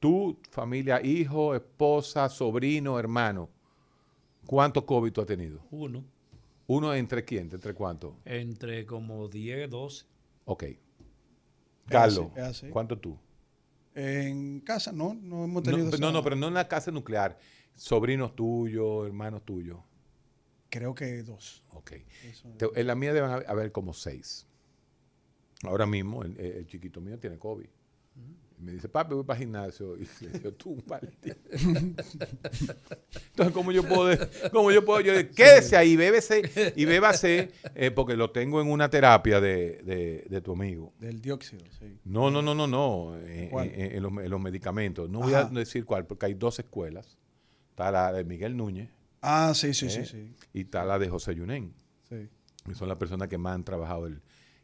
tu familia, hijo, esposa, sobrino, hermano, cuánto COVID tú has tenido? Uno. ¿Uno entre quién? ¿Entre cuánto? Entre como 10, 12. Ok. Carlos, así, es así. ¿cuánto tú? En casa, no, no hemos tenido. no, no, pero no en la casa nuclear. Sobrinos tuyos, hermanos tuyos. Creo que dos. Ok. Eso- en la mía deben haber- haber como seis. Ahora mismo el, el chiquito mío tiene COVID. Me dice, papi, voy para el gimnasio. Y le digo, tú, vale. Entonces, ¿cómo yo puedo? ¿Cómo yo puedo? Yo digo, quédese ahí, bébese y bébase, eh, porque lo tengo en una terapia de, de- de tu amigo. Del dióxido, sí. No, no, no, no, no. eh, eh, en, los, en los medicamentos. No voy a decir cuál, porque hay dos escuelas. Está la de Miguel Núñez. Ah, sí, sí, sí, eh, sí. Y está la de José Yunen. Sí. que son las personas que más han trabajado el,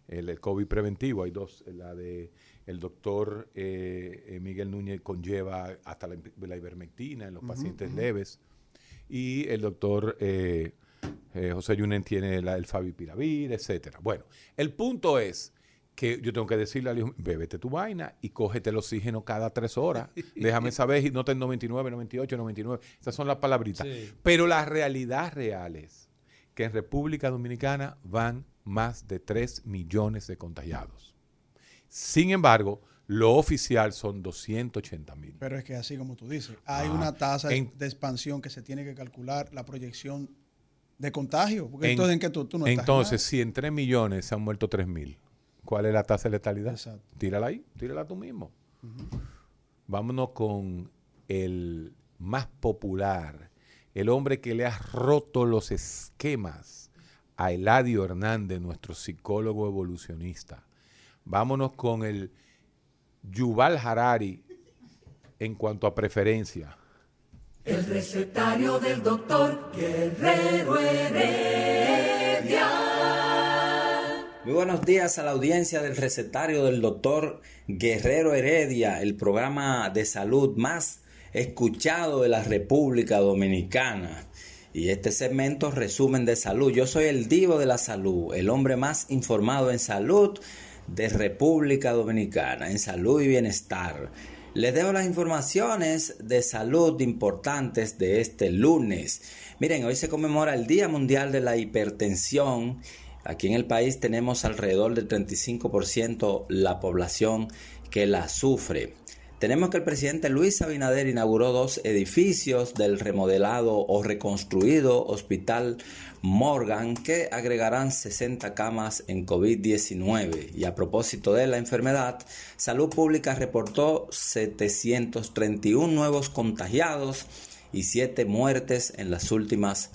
el, el COVID preventivo. Hay dos, la de el doctor eh, eh, Miguel Núñez conlleva hasta la, la ivermectina en los pacientes leves y el doctor eh, eh, José Yunen tiene la, el favipiravir, etcétera. Bueno, el punto es que yo tengo que decirle al hijo, bébete tu vaina y cógete el oxígeno cada tres horas. Déjame saber y no en 99, 98, 99. Esas son las palabritas. Sí. Pero la realidad real es que en República Dominicana van más de 3 millones de contagiados. Sin embargo, lo oficial son 280 mil. Pero es que así como tú dices, hay Ah, una tasa en- de expansión que se tiene que calcular, la proyección de contagio. Porque En- entonces, ¿en tú, tú no estás en entonces, si en 3 millones se han muerto 3 mil, ¿cuál es la tasa de letalidad? Exacto. Tírala ahí, tírala tú mismo. Vámonos con el más popular, el hombre que le ha roto los esquemas a Eladio Hernández, nuestro psicólogo evolucionista. Vámonos con el Yuval Harari en cuanto a preferencia. El recetario del doctor Guerrero Heredia. Muy buenos días a la audiencia del recetario del doctor Guerrero Heredia, el programa de salud más escuchado de la República Dominicana. Y este segmento resumen de salud. Yo soy el divo de la salud, el hombre más informado en salud de República Dominicana, en salud y bienestar. Les dejo las informaciones de salud importantes de este lunes. Miren, hoy se conmemora el Día Mundial de la Hipertensión. Aquí en el país tenemos alrededor del 35% la población que la sufre. Tenemos que el presidente Luis Abinader inauguró dos edificios del remodelado o reconstruido Hospital Morgan que agregarán 60 camas en COVID-19. Y a propósito de la enfermedad, Salud Pública reportó 731 nuevos contagiados y 7 muertes en las últimas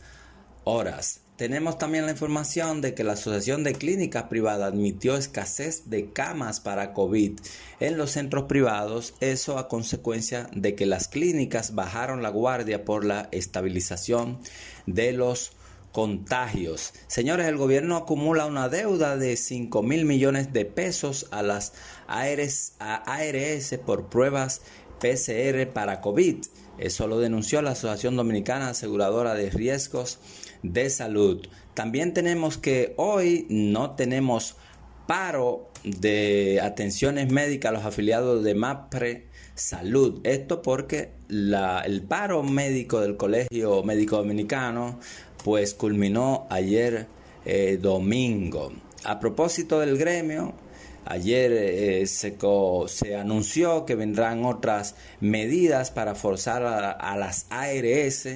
horas. Tenemos también la información de que la Asociación de Clínicas Privadas admitió escasez de camas para COVID en los centros privados, eso a consecuencia de que las clínicas bajaron la guardia por la estabilización de los contagios. Señores, el gobierno acumula una deuda de 5 mil millones de pesos a las ARS, a ARS por pruebas PCR para COVID. Eso lo denunció la Asociación Dominicana Aseguradora de Riesgos de Salud. También tenemos que hoy no tenemos paro de atenciones médicas a los afiliados de MAPRE Salud. Esto porque la- el paro médico del Colegio Médico Dominicano pues culminó ayer eh, domingo. A propósito del gremio, Ayer eh, se, anunció que vendrán otras medidas para forzar a, a las ARS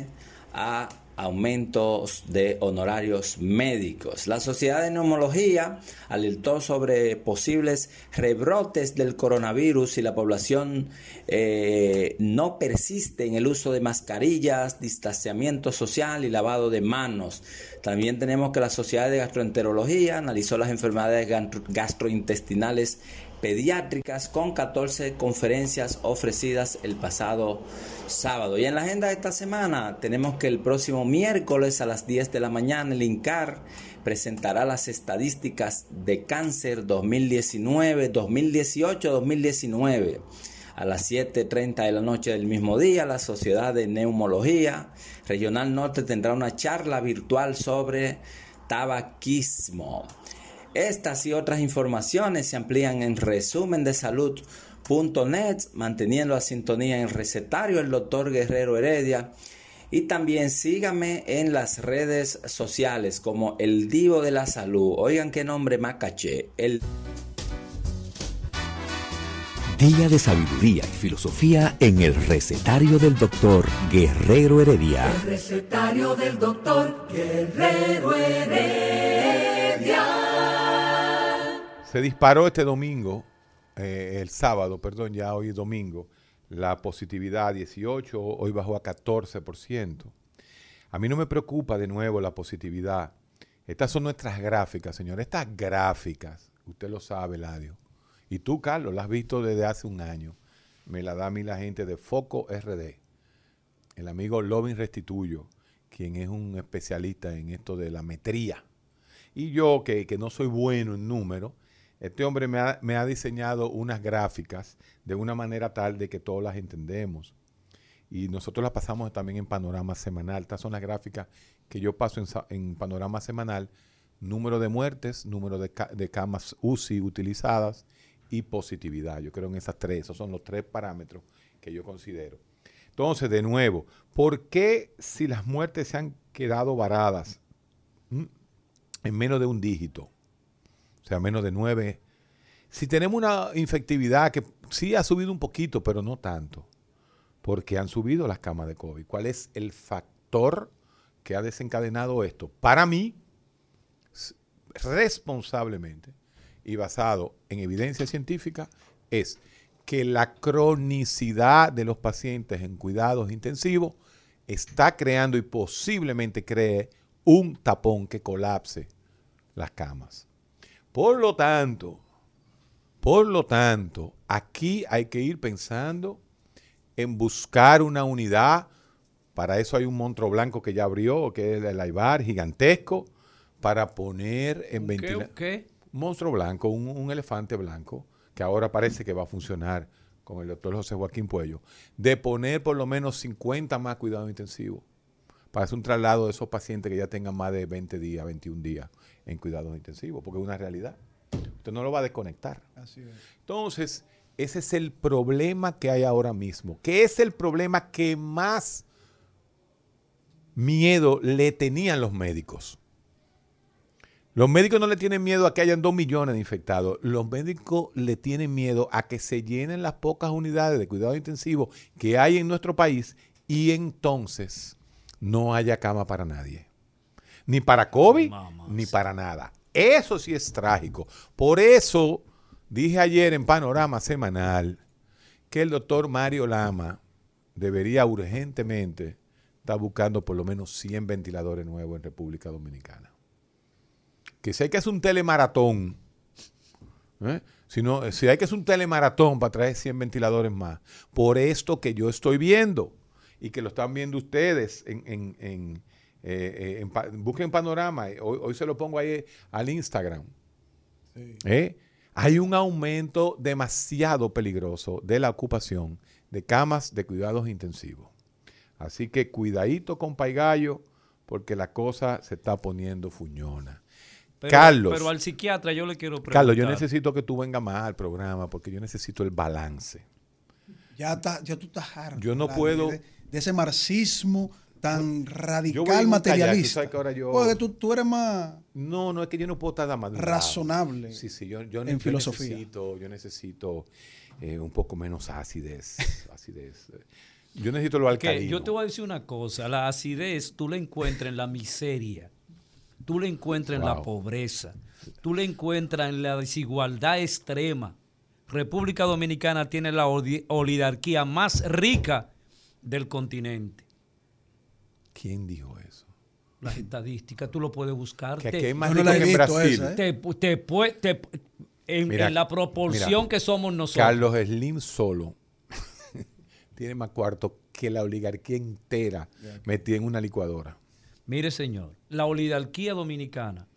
a aumentos de honorarios médicos. La Sociedad de Neumología alertó sobre posibles rebrotes del coronavirus si la población eh, no persiste en el uso de mascarillas, distanciamiento social y lavado de manos. También tenemos que la Sociedad de Gastroenterología analizó las enfermedades gastro- gastrointestinales pediátricas con 14 conferencias ofrecidas el pasado sábado. Y en la agenda de esta semana tenemos que el próximo miércoles a las 10 de la mañana el INCAR presentará las estadísticas de cáncer 2019, 2018, 2019. A las 7.30 de la noche del mismo día, la Sociedad de Neumología Regional Norte tendrá una charla virtual sobre tabaquismo. Estas y otras informaciones se amplían en resumen de salud.net, manteniendo la sintonía en recetario el doctor Guerrero Heredia. Y también síganme en las redes sociales como el Divo de la Salud. Oigan qué nombre más caché. El Día de sabiduría y filosofía en el recetario del doctor Guerrero Heredia. El recetario del doctor Guerrero Heredia. Se disparó este domingo, eh, el sábado, perdón, ya hoy es domingo, la positividad 18, hoy bajó a 14%. A mí no me preocupa de nuevo la positividad. Estas son nuestras gráficas, señor. Estas gráficas, usted lo sabe, Ladio. Y tú, Carlos, las has visto desde hace un año. Me la da a mí la gente de Foco RD. El amigo Lovin Restituyo, quien es un especialista en esto de la metría. Y yo, que, que no soy bueno en números, este hombre me ha, diseñado unas gráficas de una manera tal de que todas las entendemos. Y nosotros las pasamos también en panorama semanal. Estas son las gráficas que yo paso en, panorama semanal. Número de muertes, número de, de camas UCI utilizadas y positividad. Yo creo en esas tres. Esos son los tres parámetros que yo considero. Entonces, de nuevo, ¿por qué si las muertes se han quedado varadas mm, en menos de un dígito? O sea, menos de nueve. Si tenemos una infectividad que sí ha subido un poquito, pero no tanto, porque han subido las camas de COVID. ¿Cuál es el factor que ha desencadenado esto? Para mí, responsablemente y basado en evidencia científica, es que la cronicidad de los pacientes en cuidados intensivos está creando y posiblemente cree un tapón que colapse las camas. Por lo tanto, por lo tanto, aquí hay que ir pensando en buscar una unidad. Para eso hay un monstruo blanco que ya abrió, que es el Aibar, gigantesco, para poner en ¿Un qué, ventilación. qué? Monstruo blanco, un, un elefante blanco, que ahora parece que va a funcionar con el doctor José Joaquín Puello, de poner por lo menos 50 más cuidados intensivos para hacer un traslado de esos pacientes que ya tengan más de 20 días, 21 días en cuidados intensivos, porque es una realidad. Usted no lo va a desconectar. Así es. Entonces, ese es el problema que hay ahora mismo, que es el problema que más miedo le tenían los médicos. Los médicos no le tienen miedo a que hayan dos millones de infectados. Los médicos le tienen miedo a que se llenen las pocas unidades de cuidado intensivo que hay en nuestro país y entonces no haya cama para nadie. Ni para COVID, ni para nada. Eso sí es trágico. Por eso dije ayer en Panorama Semanal que el doctor Mario Lama debería urgentemente estar buscando por lo menos 100 ventiladores nuevos en República Dominicana. Que si hay que hacer un telemaratón, ¿eh? si, no- si hay que hacer un telemaratón para traer 100 ventiladores más, por esto que yo estoy viendo y que lo están viendo ustedes en, en- en, eh, eh, en pa- busquen panorama, eh, hoy, hoy se lo pongo ahí al Instagram. ¿eh? Hay un aumento demasiado peligroso de la ocupación de camas de cuidados intensivos. Así que cuidadito con Paigallo, porque la cosa se está poniendo fuñona. Pero, Carlos, Pero al psiquiatra yo le quiero preguntar. Carlos, yo necesito que tú vengas más al programa porque yo necesito el balance. Ya, está, ya tú estás harto. Yo no puedo- De, de ese marxismo tan radical tú materialista. sabes que ahora yo- Porque tú, tú eres más No, no es que yo no puedo estar nada más razonable Sí, sí, yo, yo, en yo filosofía. necesito, yo necesito eh, un poco menos acidez, acidez. Yo necesito lo Que alcalino. yo te voy a decir una cosa, la acidez tú la encuentras en la miseria, tú la encuentras en la pobreza, tú la encuentras en la desigualdad extrema. República Dominicana tiene la oli- oligarquía más rica del continente. ¿Quién dijo eso? Las estadísticas, tú lo puedes buscar. Que aquí hay más no que en Brasil. esa, ¿eh? te, te pue- te- en, Mira, en la proporción mira, que somos nosotros. Carlos Slim solo tiene más cuarto que la oligarquía entera metida en una licuadora. Mire, señor, la oligarquía dominicana,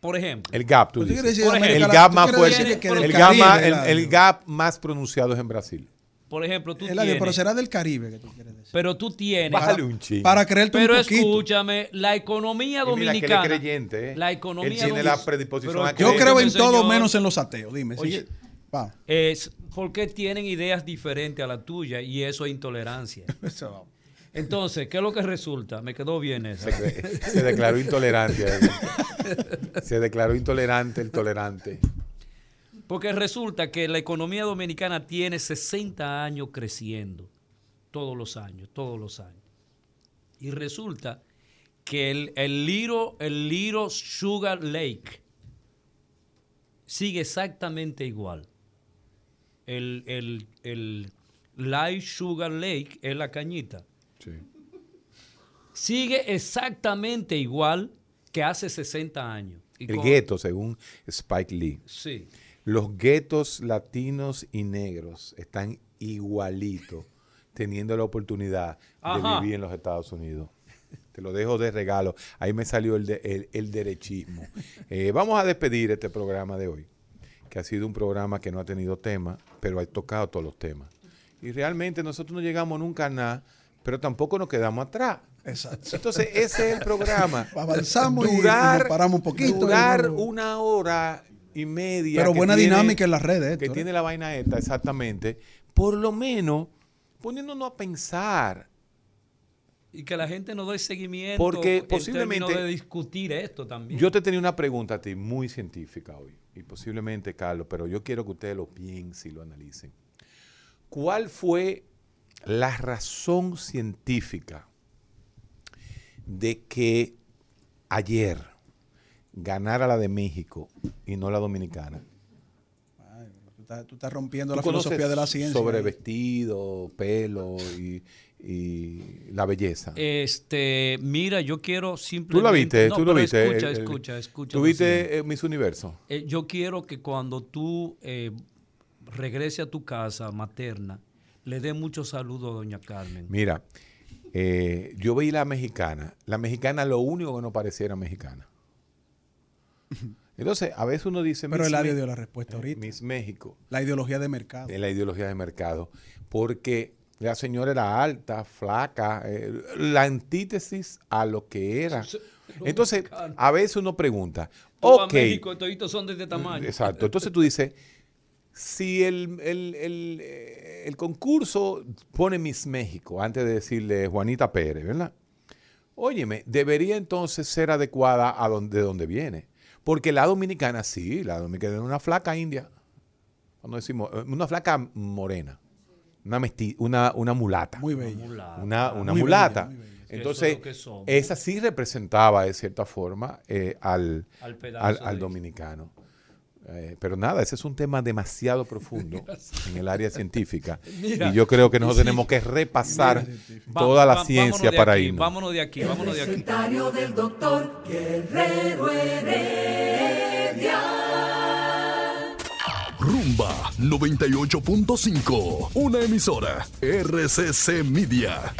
por ejemplo, El gap, tú dices. decir Por el gap más fuerte. El, el gap más pronunciado es en Brasil. Por ejemplo, tú Eladio, pero tienes, será del Caribe que tú quieres decir. pero tú tienes, Bájale un chin. Para creerte pero un poquito. escúchame, la economía Y mira que él es dominicana, creyente, ¿eh? la economía Él tiene dominicana- la predisposición pero a Yo creo en todo señor, menos en los ateos. Dime. Oye. Va. Es porque tienen ideas diferentes a la tuya y eso es intolerancia. Eso vamos. Entonces, ¿qué es lo que resulta? Me quedó bien eso. Se, se declaró intolerante. ahí. Se declaró intolerante el tolerante. Porque resulta que la economía dominicana tiene 60 años creciendo, todos los años, todos los años. Y resulta que el, el Little, el Little Sugar Lake sigue exactamente igual. El, el, el Light Sugar Lake es la cañita. Sigue exactamente igual que hace 60 años. Y El gueto, según Spike Lee. Sí. Los guetos latinos y negros están igualitos, teniendo la oportunidad Ajá. de vivir en los Estados Unidos. Te lo dejo de regalo. Ahí me salió el, de- el- el derechismo. Eh, vamos a despedir este programa de hoy, que ha sido un programa que no ha tenido tema, pero ha tocado todos los temas. Y realmente nosotros no llegamos nunca a nada, pero tampoco nos quedamos atrás. Exacto. Entonces, ese es el programa. Avanzamos y- nos paramos un poquito Durar luego- una hora y media. Pero que buena tiene- dinámica en las redes, Que Héctor, ¿eh? tiene la vaina esta, exactamente. Por lo menos poniéndonos a pensar. Y que la gente no dé seguimiento Porque en posiblemente- de discutir esto también. Yo te tenía una pregunta a ti muy científica hoy. Y posiblemente, Carlos, pero yo quiero que ustedes lo piensen y lo analicen. ¿Cuál fue la razón científica de que ayer ganara la de México y no la dominicana? Tú estás, tú estás rompiendo ¿Tú la filosofía de la ciencia. Sobre ahí. vestido, pelo y, y la belleza. Este, mira, yo quiero simplemente. ¿Tú la viste? No, ¿Tú lo viste? Escucha, El- el- escucha, escucha. ¿Tú viste eh, Miss Universo? Eh, yo quiero que cuando tú eh, regrese a tu casa materna, le dé muchos saludos a doña Carmen. Mira, eh, yo vi la mexicana. La mexicana lo único que no parecía era mexicana. Entonces, a veces uno dice... Pero Miss Eladio Me- dio la respuesta ahorita. Miss México. La ideología de mercado. de la ideología de mercado. Porque la señora era alta, flaca, eh, la antítesis a lo que era. Entonces, a veces uno pregunta, ok, México, toditos son de este tamaño. exacto. Entonces tú dices, si el, el- el, eh, el concurso pone Miss México antes de decirle Juanita Pérez, ¿verdad? Óyeme, debería entonces ser adecuada a donde, de donde viene. Porque la dominicana, sí, la dominicana es una flaca india. Cuando decimos, eh, una flaca morena. Una, mesti- una, una mulata. Muy bella. Una, una Muy mulata. bella, muy bella. Que Entonces, es esa sí representaba de cierta forma eh, al, Al dominicano. Eh, pero nada, ese es un tema demasiado profundo en el área científica. Mira, y yo creo que nosotros sí. tenemos que repasar Va- toda la va- ciencia para aquí, irnos. Vámonos de aquí, vámonos de aquí. Recetario del doctor Guerrero Heredia. Rumba 98.5, una emisora RCC Media.